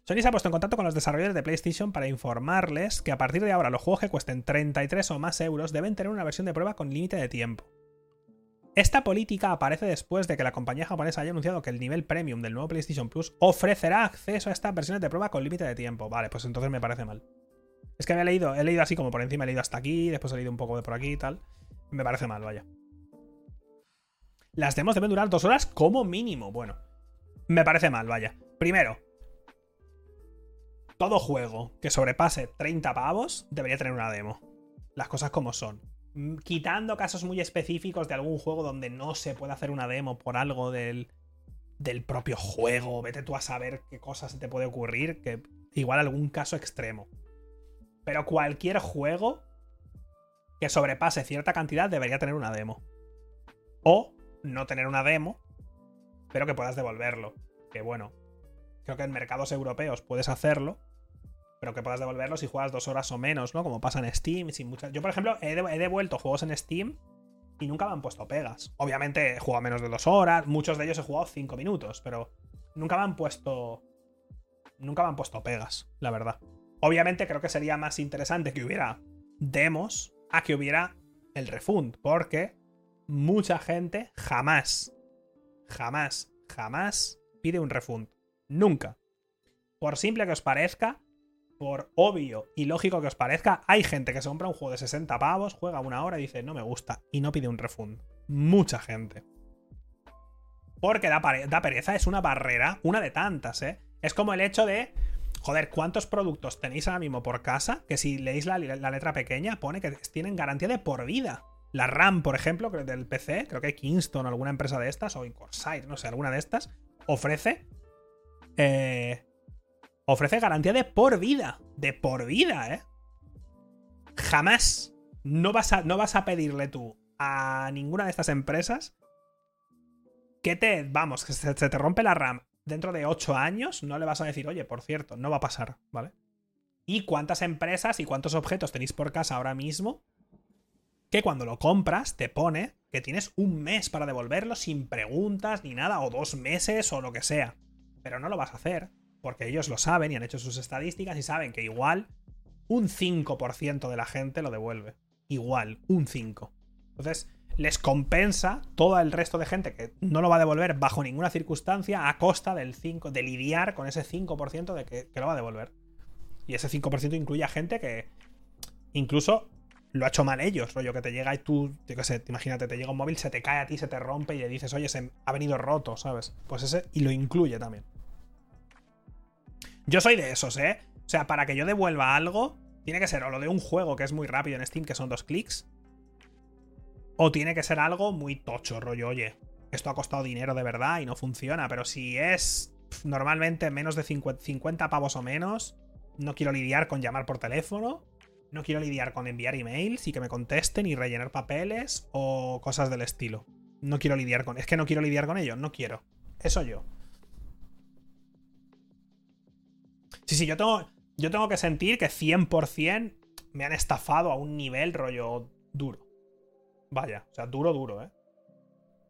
Sony se ha puesto en contacto con los desarrolladores de PlayStation para informarles que a partir de ahora los juegos que cuesten 33 o más euros deben tener una versión de prueba con límite de tiempo. Esta política aparece después de que la compañía japonesa haya anunciado que el nivel premium del nuevo PlayStation Plus ofrecerá acceso a estas versiones de prueba con límite de tiempo. Vale, pues entonces me parece mal. Es que había leído, he leído así como por encima, he leído hasta aquí, después he leído un poco de por aquí y tal. Me parece mal, vaya. Las demos deben durar dos horas como mínimo. Bueno, me parece mal, vaya. Primero, todo juego que sobrepase 30 pavos debería tener una demo. Las cosas como son. Mm, quitando casos muy específicos de algún juego donde no se puede hacer una demo por algo del, del propio juego, vete tú a saber qué cosas te puede ocurrir, que igual algún caso extremo. Pero cualquier juego que sobrepase cierta cantidad debería tener una demo. O no tener una demo, pero que puedas devolverlo. Que bueno, creo que en mercados europeos puedes hacerlo, pero que puedas devolverlo si juegas dos horas o menos, ¿no? Como pasa en Steam. Yo, por ejemplo, he, devuelto juegos en Steam y nunca me han puesto pegas. Obviamente he jugado menos de dos horas, muchos de ellos he jugado cinco minutos, pero nunca me han puesto. Nunca me han puesto pegas, la verdad. Obviamente creo que sería más interesante que hubiera demos a que hubiera el refund, porque mucha gente jamás, jamás, jamás pide un refund. Nunca. Por simple que os parezca, por obvio y lógico que os parezca, hay gente que se compra un juego de 60 pavos, juega una hora y dice no me gusta y no pide un refund. Mucha gente. Porque da, pereza, es una barrera, una de tantas, ¿eh? Es como el hecho de, joder, ¿cuántos productos tenéis ahora mismo por casa que si leéis la, letra pequeña pone que tienen garantía de por vida? La RAM, por ejemplo, del PC, creo que Kingston, alguna empresa de estas, o Incorsair, no sé, alguna de estas, ofrece eh, ofrece garantía de por vida. De por vida, ¿eh? Jamás no vas a, no vas a pedirle tú a ninguna de estas empresas que te, vamos, que se, te rompe la RAM dentro de 8 años, no le vas a decir, oye, por cierto, no va a pasar, ¿vale? ¿Y cuántas empresas y cuántos objetos tenéis por casa ahora mismo que cuando lo compras te pone que tienes un mes para devolverlo sin preguntas ni nada, o dos meses o lo que sea? Pero no lo vas a hacer porque ellos lo saben y han hecho sus estadísticas y saben que igual un 5% de la gente lo devuelve. Igual, un 5%. Entonces, les compensa todo el resto de gente que no lo va a devolver bajo ninguna circunstancia a costa del 5%, de lidiar con ese 5% de que, lo va a devolver. Y ese 5% incluye a gente que incluso lo ha hecho mal ellos, rollo que te llega y tú, yo qué sé, imagínate, te llega un móvil, se te cae a ti, se te rompe y le dices, oye, se ha venido roto, ¿sabes? Pues ese, y lo incluye también. Yo soy de esos, ¿eh? O sea, para que yo devuelva algo, tiene que ser o lo de un juego que es muy rápido en Steam, que son dos clics. O tiene que ser algo muy tocho, rollo, oye, esto ha costado dinero de verdad y no funciona. Pero si es normalmente menos de 50 pavos o menos. No quiero lidiar con llamar por teléfono. No quiero lidiar con enviar emails y que me contesten y rellenar papeles o cosas del estilo. No quiero lidiar con... Es que no quiero lidiar con ello, no quiero. Eso yo. Sí, sí, yo tengo, yo tengo que sentir que 100% me han estafado a un nivel rollo duro. Vaya, o sea, duro, duro, ¿eh?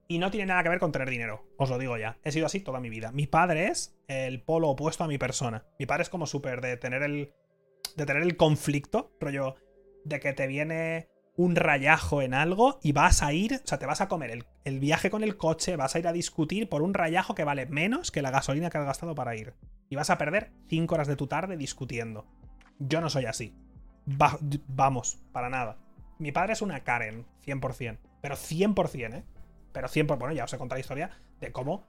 Y no tiene nada que ver con tener dinero, os lo digo ya. He sido así toda mi vida. Mi padre es el polo opuesto a mi persona. Mi padre es como súper de tener el. de tener el conflicto, rollo. de que te viene un rayajo en algo y vas a ir. O sea, te vas a comer el, el viaje con el coche, vas a ir a discutir por un rayajo que vale menos que la gasolina que has gastado para ir. Y vas a perder 5 horas de tu tarde discutiendo. Yo no soy así. vamos, para nada. Mi padre es una Karen, 100%. Pero 100%, ¿eh? Pero 100%, bueno, ya os he contado la historia de cómo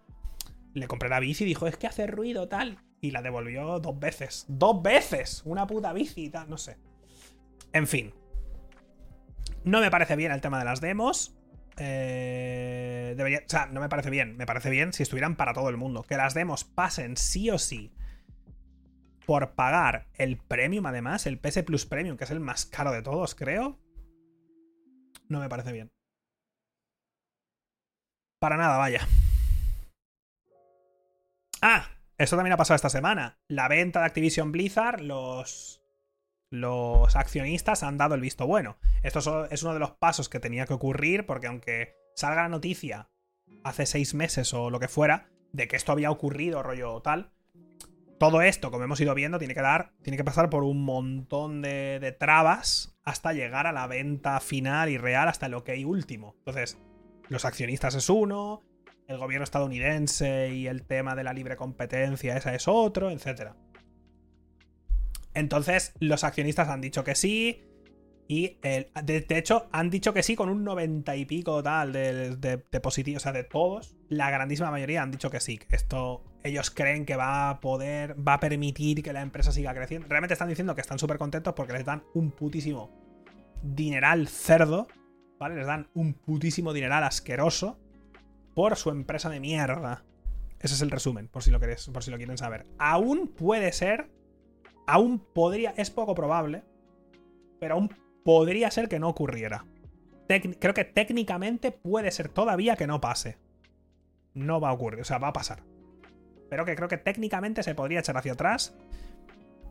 le compré la bici y dijo, es que hace ruido tal. Y la devolvió dos veces. ¡Dos veces! Una puta bici y tal, no sé. En fin. No me parece bien el tema de las demos. Eh, o sea, no me parece bien. Me parece bien si estuvieran para todo el mundo. Que las demos pasen sí o sí por pagar el premium, además, el PS Plus Premium, que es el más caro de todos, creo. No me parece bien. Para nada, vaya. Ah, eso también ha pasado esta semana. La venta de Activision Blizzard, los, los accionistas han dado el visto bueno. Esto es uno de los pasos que tenía que ocurrir porque aunque salga la noticia hace seis meses o lo que fuera de que esto había ocurrido, rollo tal, todo esto, como hemos ido viendo, tiene que dar, tiene que pasar por un montón de, de trabas hasta llegar a la venta final y real, hasta el ok último. Entonces, los accionistas es uno, el gobierno estadounidense y el tema de la libre competencia, esa es otro, etc. Entonces, los accionistas han dicho que sí. Y de, hecho, han dicho que sí con un 90 y pico tal de, de, positivos. O sea, de todos, la grandísima mayoría han dicho que sí. Esto ellos creen que va a poder, va a permitir que la empresa siga creciendo. Realmente están diciendo que están súper contentos porque les dan un putísimo dineral cerdo ¿vale? Les dan un putísimo dineral asqueroso por su empresa de mierda. Ese es el resumen, por si lo querés, por si lo quieren saber. Aún puede ser, aún podría, es poco probable, pero aún podría ser que no ocurriera. creo que técnicamente puede ser todavía que no pase. No va a ocurrir, o sea, va a pasar. Pero que creo que técnicamente se podría echar hacia atrás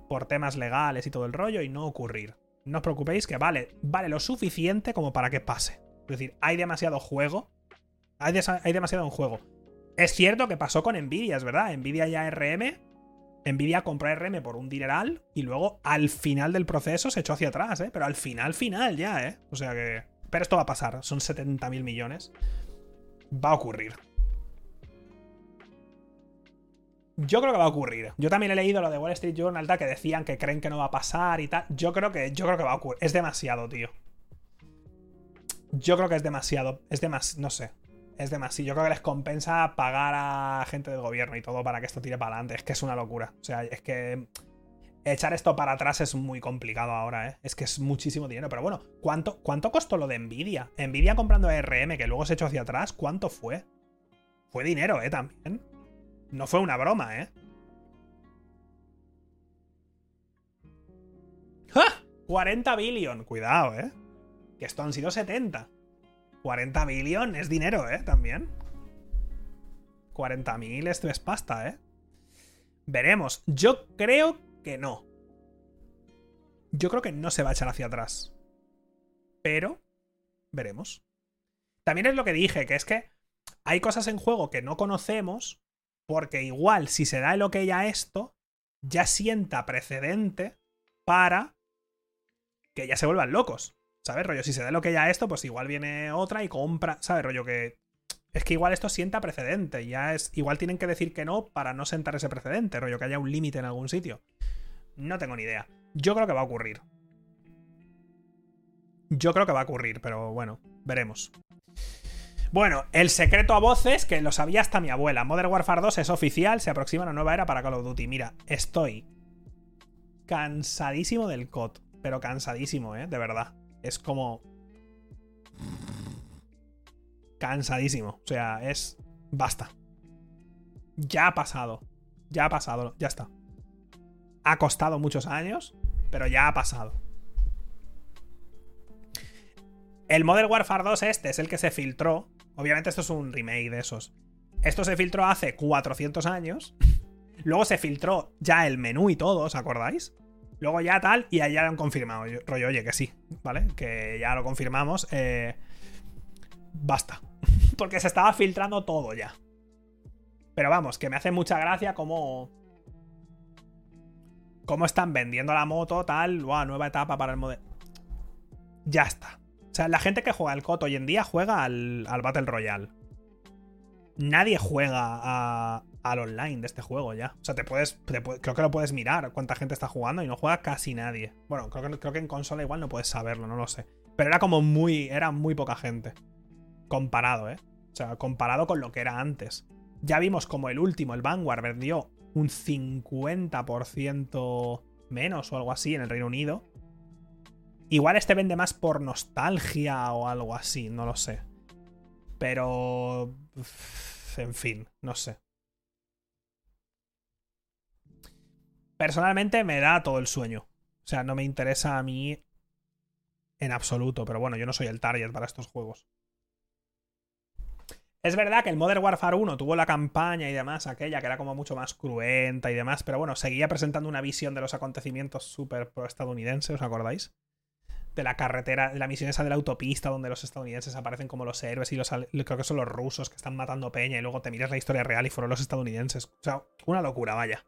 por temas legales y todo el rollo y no ocurrir no os preocupéis que vale, vale lo suficiente como para que pase. Es decir, hay demasiado juego. Hay, demasiado en juego. Es cierto que pasó con Nvidia, es verdad. Nvidia ya RM. Nvidia compró RM por un dineral y luego al final del proceso se echó hacia atrás, ¿eh? Pero al final, final ya, ¿eh? O sea que... Pero esto va a pasar, son 70 mil millones. Va a ocurrir. Yo creo que va a ocurrir. Yo también he leído lo de Wall Street Journal que decían que creen que no va a pasar y tal. Yo creo que, yo creo que va a ocurrir. Es demasiado, tío. Yo creo que es demasiado. Es demasiado. No sé. Es demasiado. Yo creo que les compensa pagar a gente del gobierno y todo para que esto tire para adelante. Es que es una locura. O sea, es que. Echar esto para atrás es muy complicado ahora, ¿eh? Es que es muchísimo dinero. Pero bueno, ¿cuánto, cuánto costó lo de Nvidia? Nvidia comprando ARM, que luego se echó hacia atrás, ¿cuánto fue? Fue dinero, ¿eh? También. No fue una broma, ¿eh? ¡Ja! 40 billion. Cuidado, ¿eh? Que esto han sido 70. 40 billion es dinero, ¿eh? También. 40.000 esto es pasta, ¿eh? Veremos. Yo creo que no. Yo creo que no se va a echar hacia atrás. Pero veremos. También es lo que dije, que es que hay cosas en juego que no conocemos porque igual, si se da el ok a esto, ya sienta precedente para que ya se vuelvan locos. ¿Sabes, rollo? Si se da el ok a esto, pues igual viene otra y compra. ¿Sabes, rollo? Que. Es que igual esto sienta precedente. Ya es. Igual tienen que decir que no para no sentar ese precedente, rollo, que haya un límite en algún sitio. No tengo ni idea. Yo creo que va a ocurrir. Yo creo que va a ocurrir, pero bueno, veremos. Bueno, el secreto a voces, que lo sabía hasta mi abuela. Modern Warfare 2 es oficial, se aproxima una nueva era para Call of Duty. Mira, estoy cansadísimo del COD. Pero cansadísimo, ¿eh? De verdad. Es como... Cansadísimo. O sea, es... Basta. Ya ha pasado. Ya ha pasado, ya está. Ha costado muchos años, pero ya ha pasado. El Modern Warfare 2 este es el que se filtró. Obviamente esto es un remake de esos. Esto se filtró hace 400 años. Luego se filtró ya el menú y todo, ¿os acordáis? Luego ya tal, y ya lo han confirmado. Rollo, oye, que sí, ¿vale? Que ya lo confirmamos. Eh, basta. Porque se estaba filtrando todo ya. Pero vamos, que me hace mucha gracia cómo. Cómo están vendiendo la moto, tal. Wow, nueva etapa para el modelo. Ya está. O sea, la gente que juega al COT hoy en día juega al, al Battle Royale. Nadie juega al online de este juego ya. O sea, te puedes, Creo que lo puedes mirar cuánta gente está jugando y no juega casi nadie. Bueno, creo que, creo que en consola igual no puedes saberlo, no lo sé. Pero era como muy. Era muy poca gente. Comparado, ¿eh? O sea, comparado con lo que era antes. Ya vimos como el último, el Vanguard, vendió un 50% menos o algo así en el Reino Unido. Igual este vende más por nostalgia o algo así, no lo sé. Pero... En fin, no sé. Personalmente me da todo el sueño. O sea, no me interesa a mí en absoluto, pero bueno, yo no soy el target para estos juegos. Es verdad que el Modern Warfare 1 tuvo la campaña y demás, aquella que era como mucho más cruenta y demás, pero bueno, seguía presentando una visión de los acontecimientos súper pro-estadounidenses, ¿os acordáis? De la carretera, de la misión esa de la autopista donde los estadounidenses aparecen como los héroes y los creo que son los rusos que están matando peña y luego te miras la historia real y fueron los estadounidenses. O sea, una locura, vaya.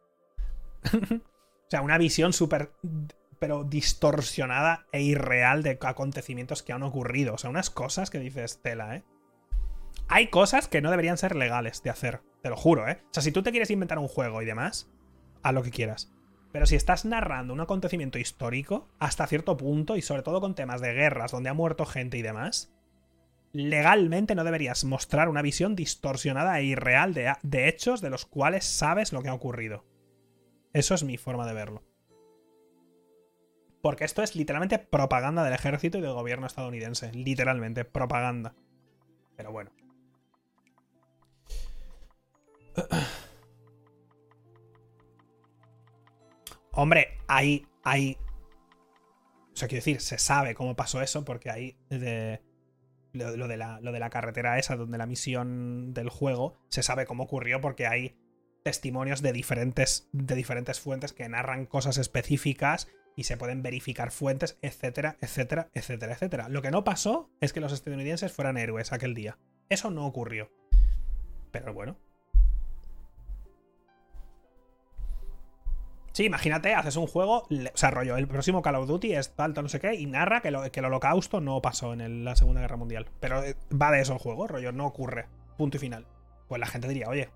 o sea, una visión súper pero distorsionada e irreal de acontecimientos que han ocurrido. O sea, unas cosas que dices, tela, ¿eh? Hay cosas que no deberían ser legales de hacer, te lo juro, ¿eh? O sea, si tú te quieres inventar un juego y demás, haz lo que quieras. Pero si estás narrando un acontecimiento histórico, hasta cierto punto, y sobre todo con temas de guerras donde ha muerto gente y demás, legalmente no deberías mostrar una visión distorsionada e irreal de, de hechos de los cuales sabes lo que ha ocurrido. Eso es mi forma de verlo. Porque esto es literalmente propaganda del ejército y del gobierno estadounidense. Literalmente, propaganda. Pero bueno. Hombre, hay. hay. O sea, quiero decir, se sabe cómo pasó eso, porque hay. De, lo, de la, lo de la carretera esa, donde la misión del juego, se sabe cómo ocurrió, porque hay testimonios de diferentes, de diferentes fuentes que narran cosas específicas y se pueden verificar fuentes, etcétera, etcétera, etcétera, etcétera. Lo que no pasó es que los estadounidenses fueran héroes aquel día. Eso no ocurrió. Pero bueno, Sí, imagínate, haces un juego, o sea, rollo, el próximo Call of Duty es tal, no sé qué, y narra que, que el holocausto no pasó en la Segunda Guerra Mundial. Pero eh, va de eso el juego, rollo, no ocurre. Punto y final. Pues la gente diría, oye,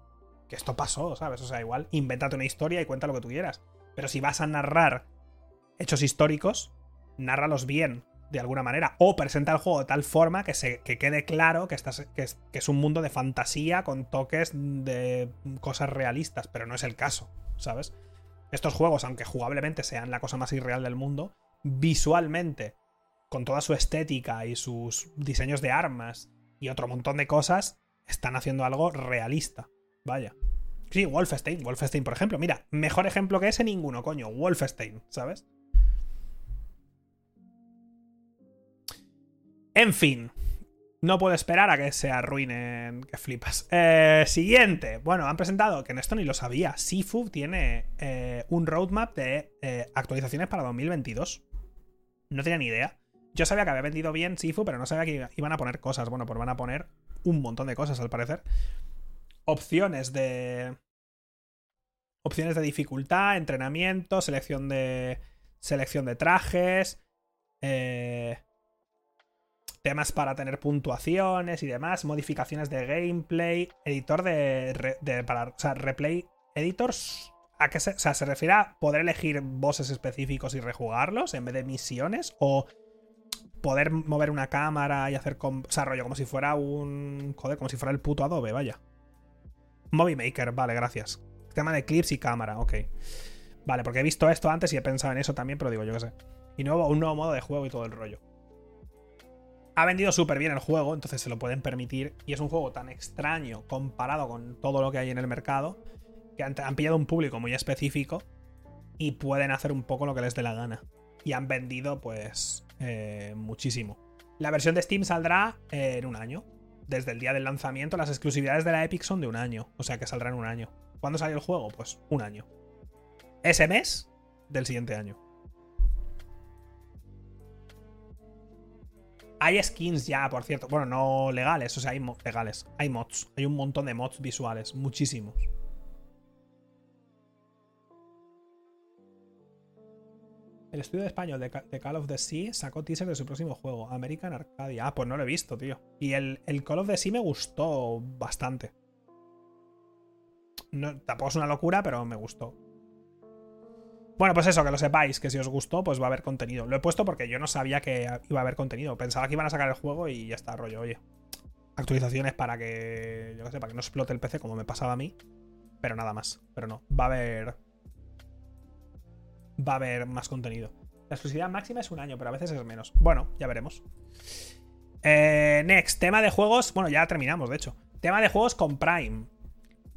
que esto pasó, ¿sabes? O sea, igual, invéntate una historia y cuenta lo que tú quieras. Pero si vas a narrar hechos históricos, nárralos bien, de alguna manera. O presenta el juego de tal forma que, se, que quede claro que, estás, que, es, que es un mundo de fantasía con toques de cosas realistas, pero no es el caso, ¿sabes? Estos juegos, aunque jugablemente sean la cosa más irreal del mundo, visualmente, con toda su estética y sus diseños de armas y otro montón de cosas, están haciendo algo realista. Vaya. Sí, Wolfenstein, Wolfenstein, por ejemplo. Mira, mejor ejemplo que ese ninguno, coño. Wolfenstein, ¿sabes? En fin, no puedo esperar a que se arruinen, que flipas. Eh, siguiente. Bueno, han presentado, que en esto ni lo sabía, Sifu tiene eh, un roadmap de eh, actualizaciones para 2022. No tenía ni idea. Yo sabía que había vendido bien Sifu, pero no sabía que iban a poner cosas. Bueno, pues van a poner un montón de cosas al parecer. Opciones de... Opciones de dificultad, entrenamiento, selección de... Selección de trajes. Eh temas para tener puntuaciones y demás, modificaciones de gameplay, editor de, para, o sea, replay editors. ¿A qué se, o sea, se refiere a poder elegir bosses específicos y rejugarlos en vez de misiones? ¿O poder mover una cámara y hacer o sea, rollo como si fuera un. Joder, como si fuera el puto Adobe, vaya. Movie Maker, vale, gracias. Tema de clips y cámara, ok. Vale, porque he visto esto antes y he pensado en eso también, pero digo, yo qué sé. Y nuevo, un nuevo modo de juego y todo el rollo ha vendido súper bien el juego, entonces se lo pueden permitir. Y es un juego tan extraño comparado con todo lo que hay en el mercado que han, pillado un público muy específico y pueden hacer un poco lo que les dé la gana. Y han vendido, pues, eh, muchísimo. La versión de Steam saldrá en un año. Desde el día del lanzamiento, las exclusividades de la Epic son de un año. O sea que saldrá en un año. ¿Cuándo sale el juego? Pues un año. Ese mes del siguiente año. Hay skins ya, por cierto. Bueno, no legales, o sea, hay legales. Hay mods. Hay un montón de mods visuales, muchísimos. El estudio español de, Call of the Sea sacó teaser de su próximo juego, American Arcadia. Ah, pues no lo he visto, tío. Y el, Call of the Sea me gustó bastante. No, tampoco es una locura, pero me gustó. Bueno, pues eso, que lo sepáis, que si os gustó, pues va a haber contenido. Lo he puesto porque yo no sabía que iba a haber contenido. Pensaba que iban a sacar el juego y ya está, rollo, oye. Actualizaciones para que, yo qué sé, para que no explote el PC como me pasaba a mí. Pero nada más. Pero no, va a haber va a haber más contenido. La exclusividad máxima es un año, pero a veces es menos. Bueno, ya veremos. Eh, next, tema de juegos. Bueno, ya terminamos, de hecho. Tema de juegos con Prime.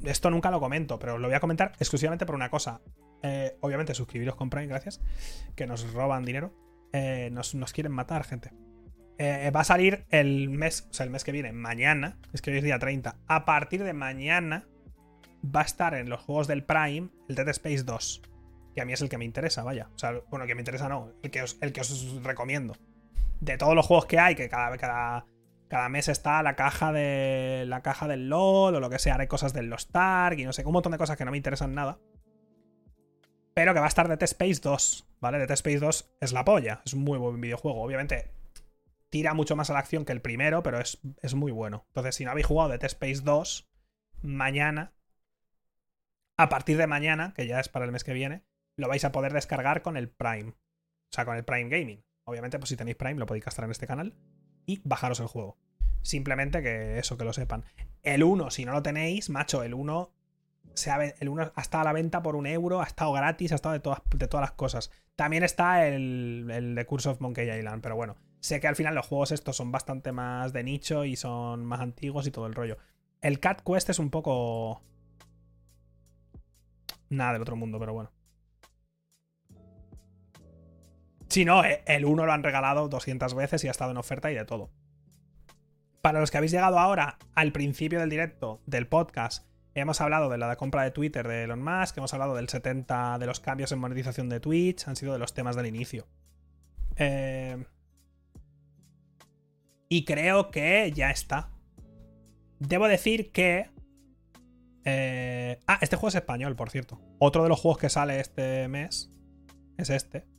Esto nunca lo comento, pero lo voy a comentar exclusivamente por una cosa. Eh, obviamente, suscribiros con Prime, gracias. Que nos roban dinero. Eh, nos, quieren matar, gente. va a salir el mes, o sea, el mes que viene, mañana. Es que hoy es día 30. A partir de mañana va a estar en los juegos del Prime el Dead Space 2 que a mí es el que me interesa, vaya. O sea, bueno, que me interesa no, el que os, el que os recomiendo. De todos los juegos que hay, que cada, cada, cada mes está la caja de la caja del LOL o lo que sea, hay cosas del Lost Ark y no sé, un montón de cosas que no me interesan nada. Pero que va a estar Dead Space 2, ¿vale? Dead Space 2 es la polla, es un muy buen videojuego. Obviamente tira mucho más a la acción que el primero, pero es, es muy bueno. Entonces, si no habéis jugado Dead Space 2, mañana, a partir de mañana, que ya es para el mes que viene, lo vais a poder descargar con el Prime. O sea, con el Prime Gaming. Obviamente, pues si tenéis Prime, lo podéis gastar en este canal y bajaros el juego. Simplemente que eso, que lo sepan. El 1, si no lo tenéis, macho, el 1 el 1 ha estado a la venta por un euro, ha estado gratis, ha estado de todas, de todas las cosas. También está el, el Curse of Monkey Island, pero bueno, sé que al final los juegos estos son bastante más de nicho y son más antiguos y todo el rollo. El Cat Quest es un poco... Nada del otro mundo, pero bueno. Si no, eh, el 1 lo han regalado 200 veces y ha estado en oferta y de todo. Para los que habéis llegado ahora al principio del directo del podcast, hemos hablado de la compra de Twitter de Elon Musk, hemos hablado del 70 de los cambios en monetización de Twitch, han sido de los temas del inicio. Eh, y creo que ya está. Debo decir que... Eh, ah, este juego es español, por cierto. Otro de los juegos que sale este mes es este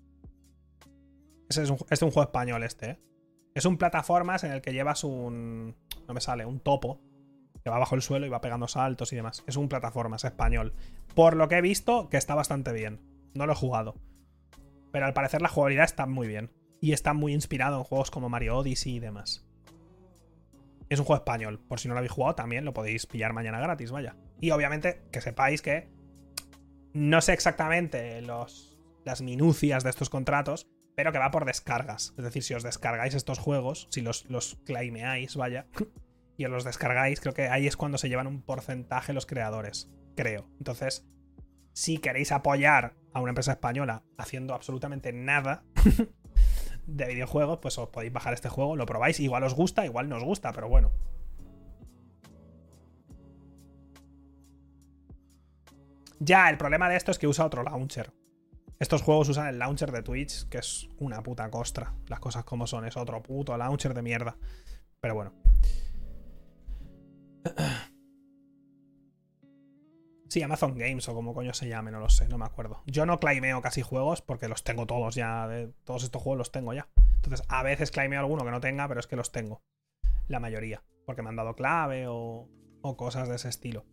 es un, es un juego español este, ¿eh? Es un plataformas en el que llevas un... No me sale, un topo. Que va bajo el suelo y va pegando saltos y demás. Es un plataformas español. Por lo que he visto, que está bastante bien. No lo he jugado. Pero al parecer la jugabilidad está muy bien. Y está muy inspirado en juegos como Mario Odyssey y demás. Es un juego español. Por si no lo habéis jugado, también lo podéis pillar mañana gratis, vaya. Y obviamente que sepáis que no sé exactamente los, las minucias de estos contratos, pero que va por descargas. Es decir, si os descargáis estos juegos, si los, los claimeáis, vaya, y os los descargáis, creo que ahí es cuando se llevan un porcentaje los creadores, creo. Entonces, si queréis apoyar a una empresa española haciendo absolutamente nada de videojuegos, pues os podéis bajar este juego, lo probáis, igual os gusta, igual no os gusta, pero bueno. Ya, el problema de esto es que usa otro launcher. Estos juegos usan el launcher de Twitch, que es una puta costra. Las cosas como son, es otro puto launcher de mierda. Pero bueno. Sí, Amazon Games o como coño se llame, no lo sé, no me acuerdo. Yo no claimeo casi juegos porque los tengo todos ya. De, todos estos juegos los tengo ya. Entonces, a veces claimeo alguno que no tenga, pero es que los tengo. La mayoría. Porque me han dado clave o cosas de ese estilo.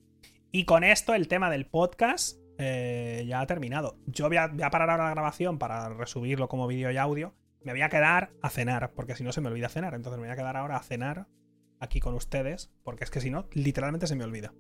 Y con esto, el tema del podcast eh, ya ha terminado. Yo voy a, parar ahora la grabación para resubirlo como vídeo y audio. Me voy a quedar a cenar, porque si no se me olvida cenar. Entonces me voy a quedar ahora a cenar aquí con ustedes, porque es que si no, literalmente se me olvida.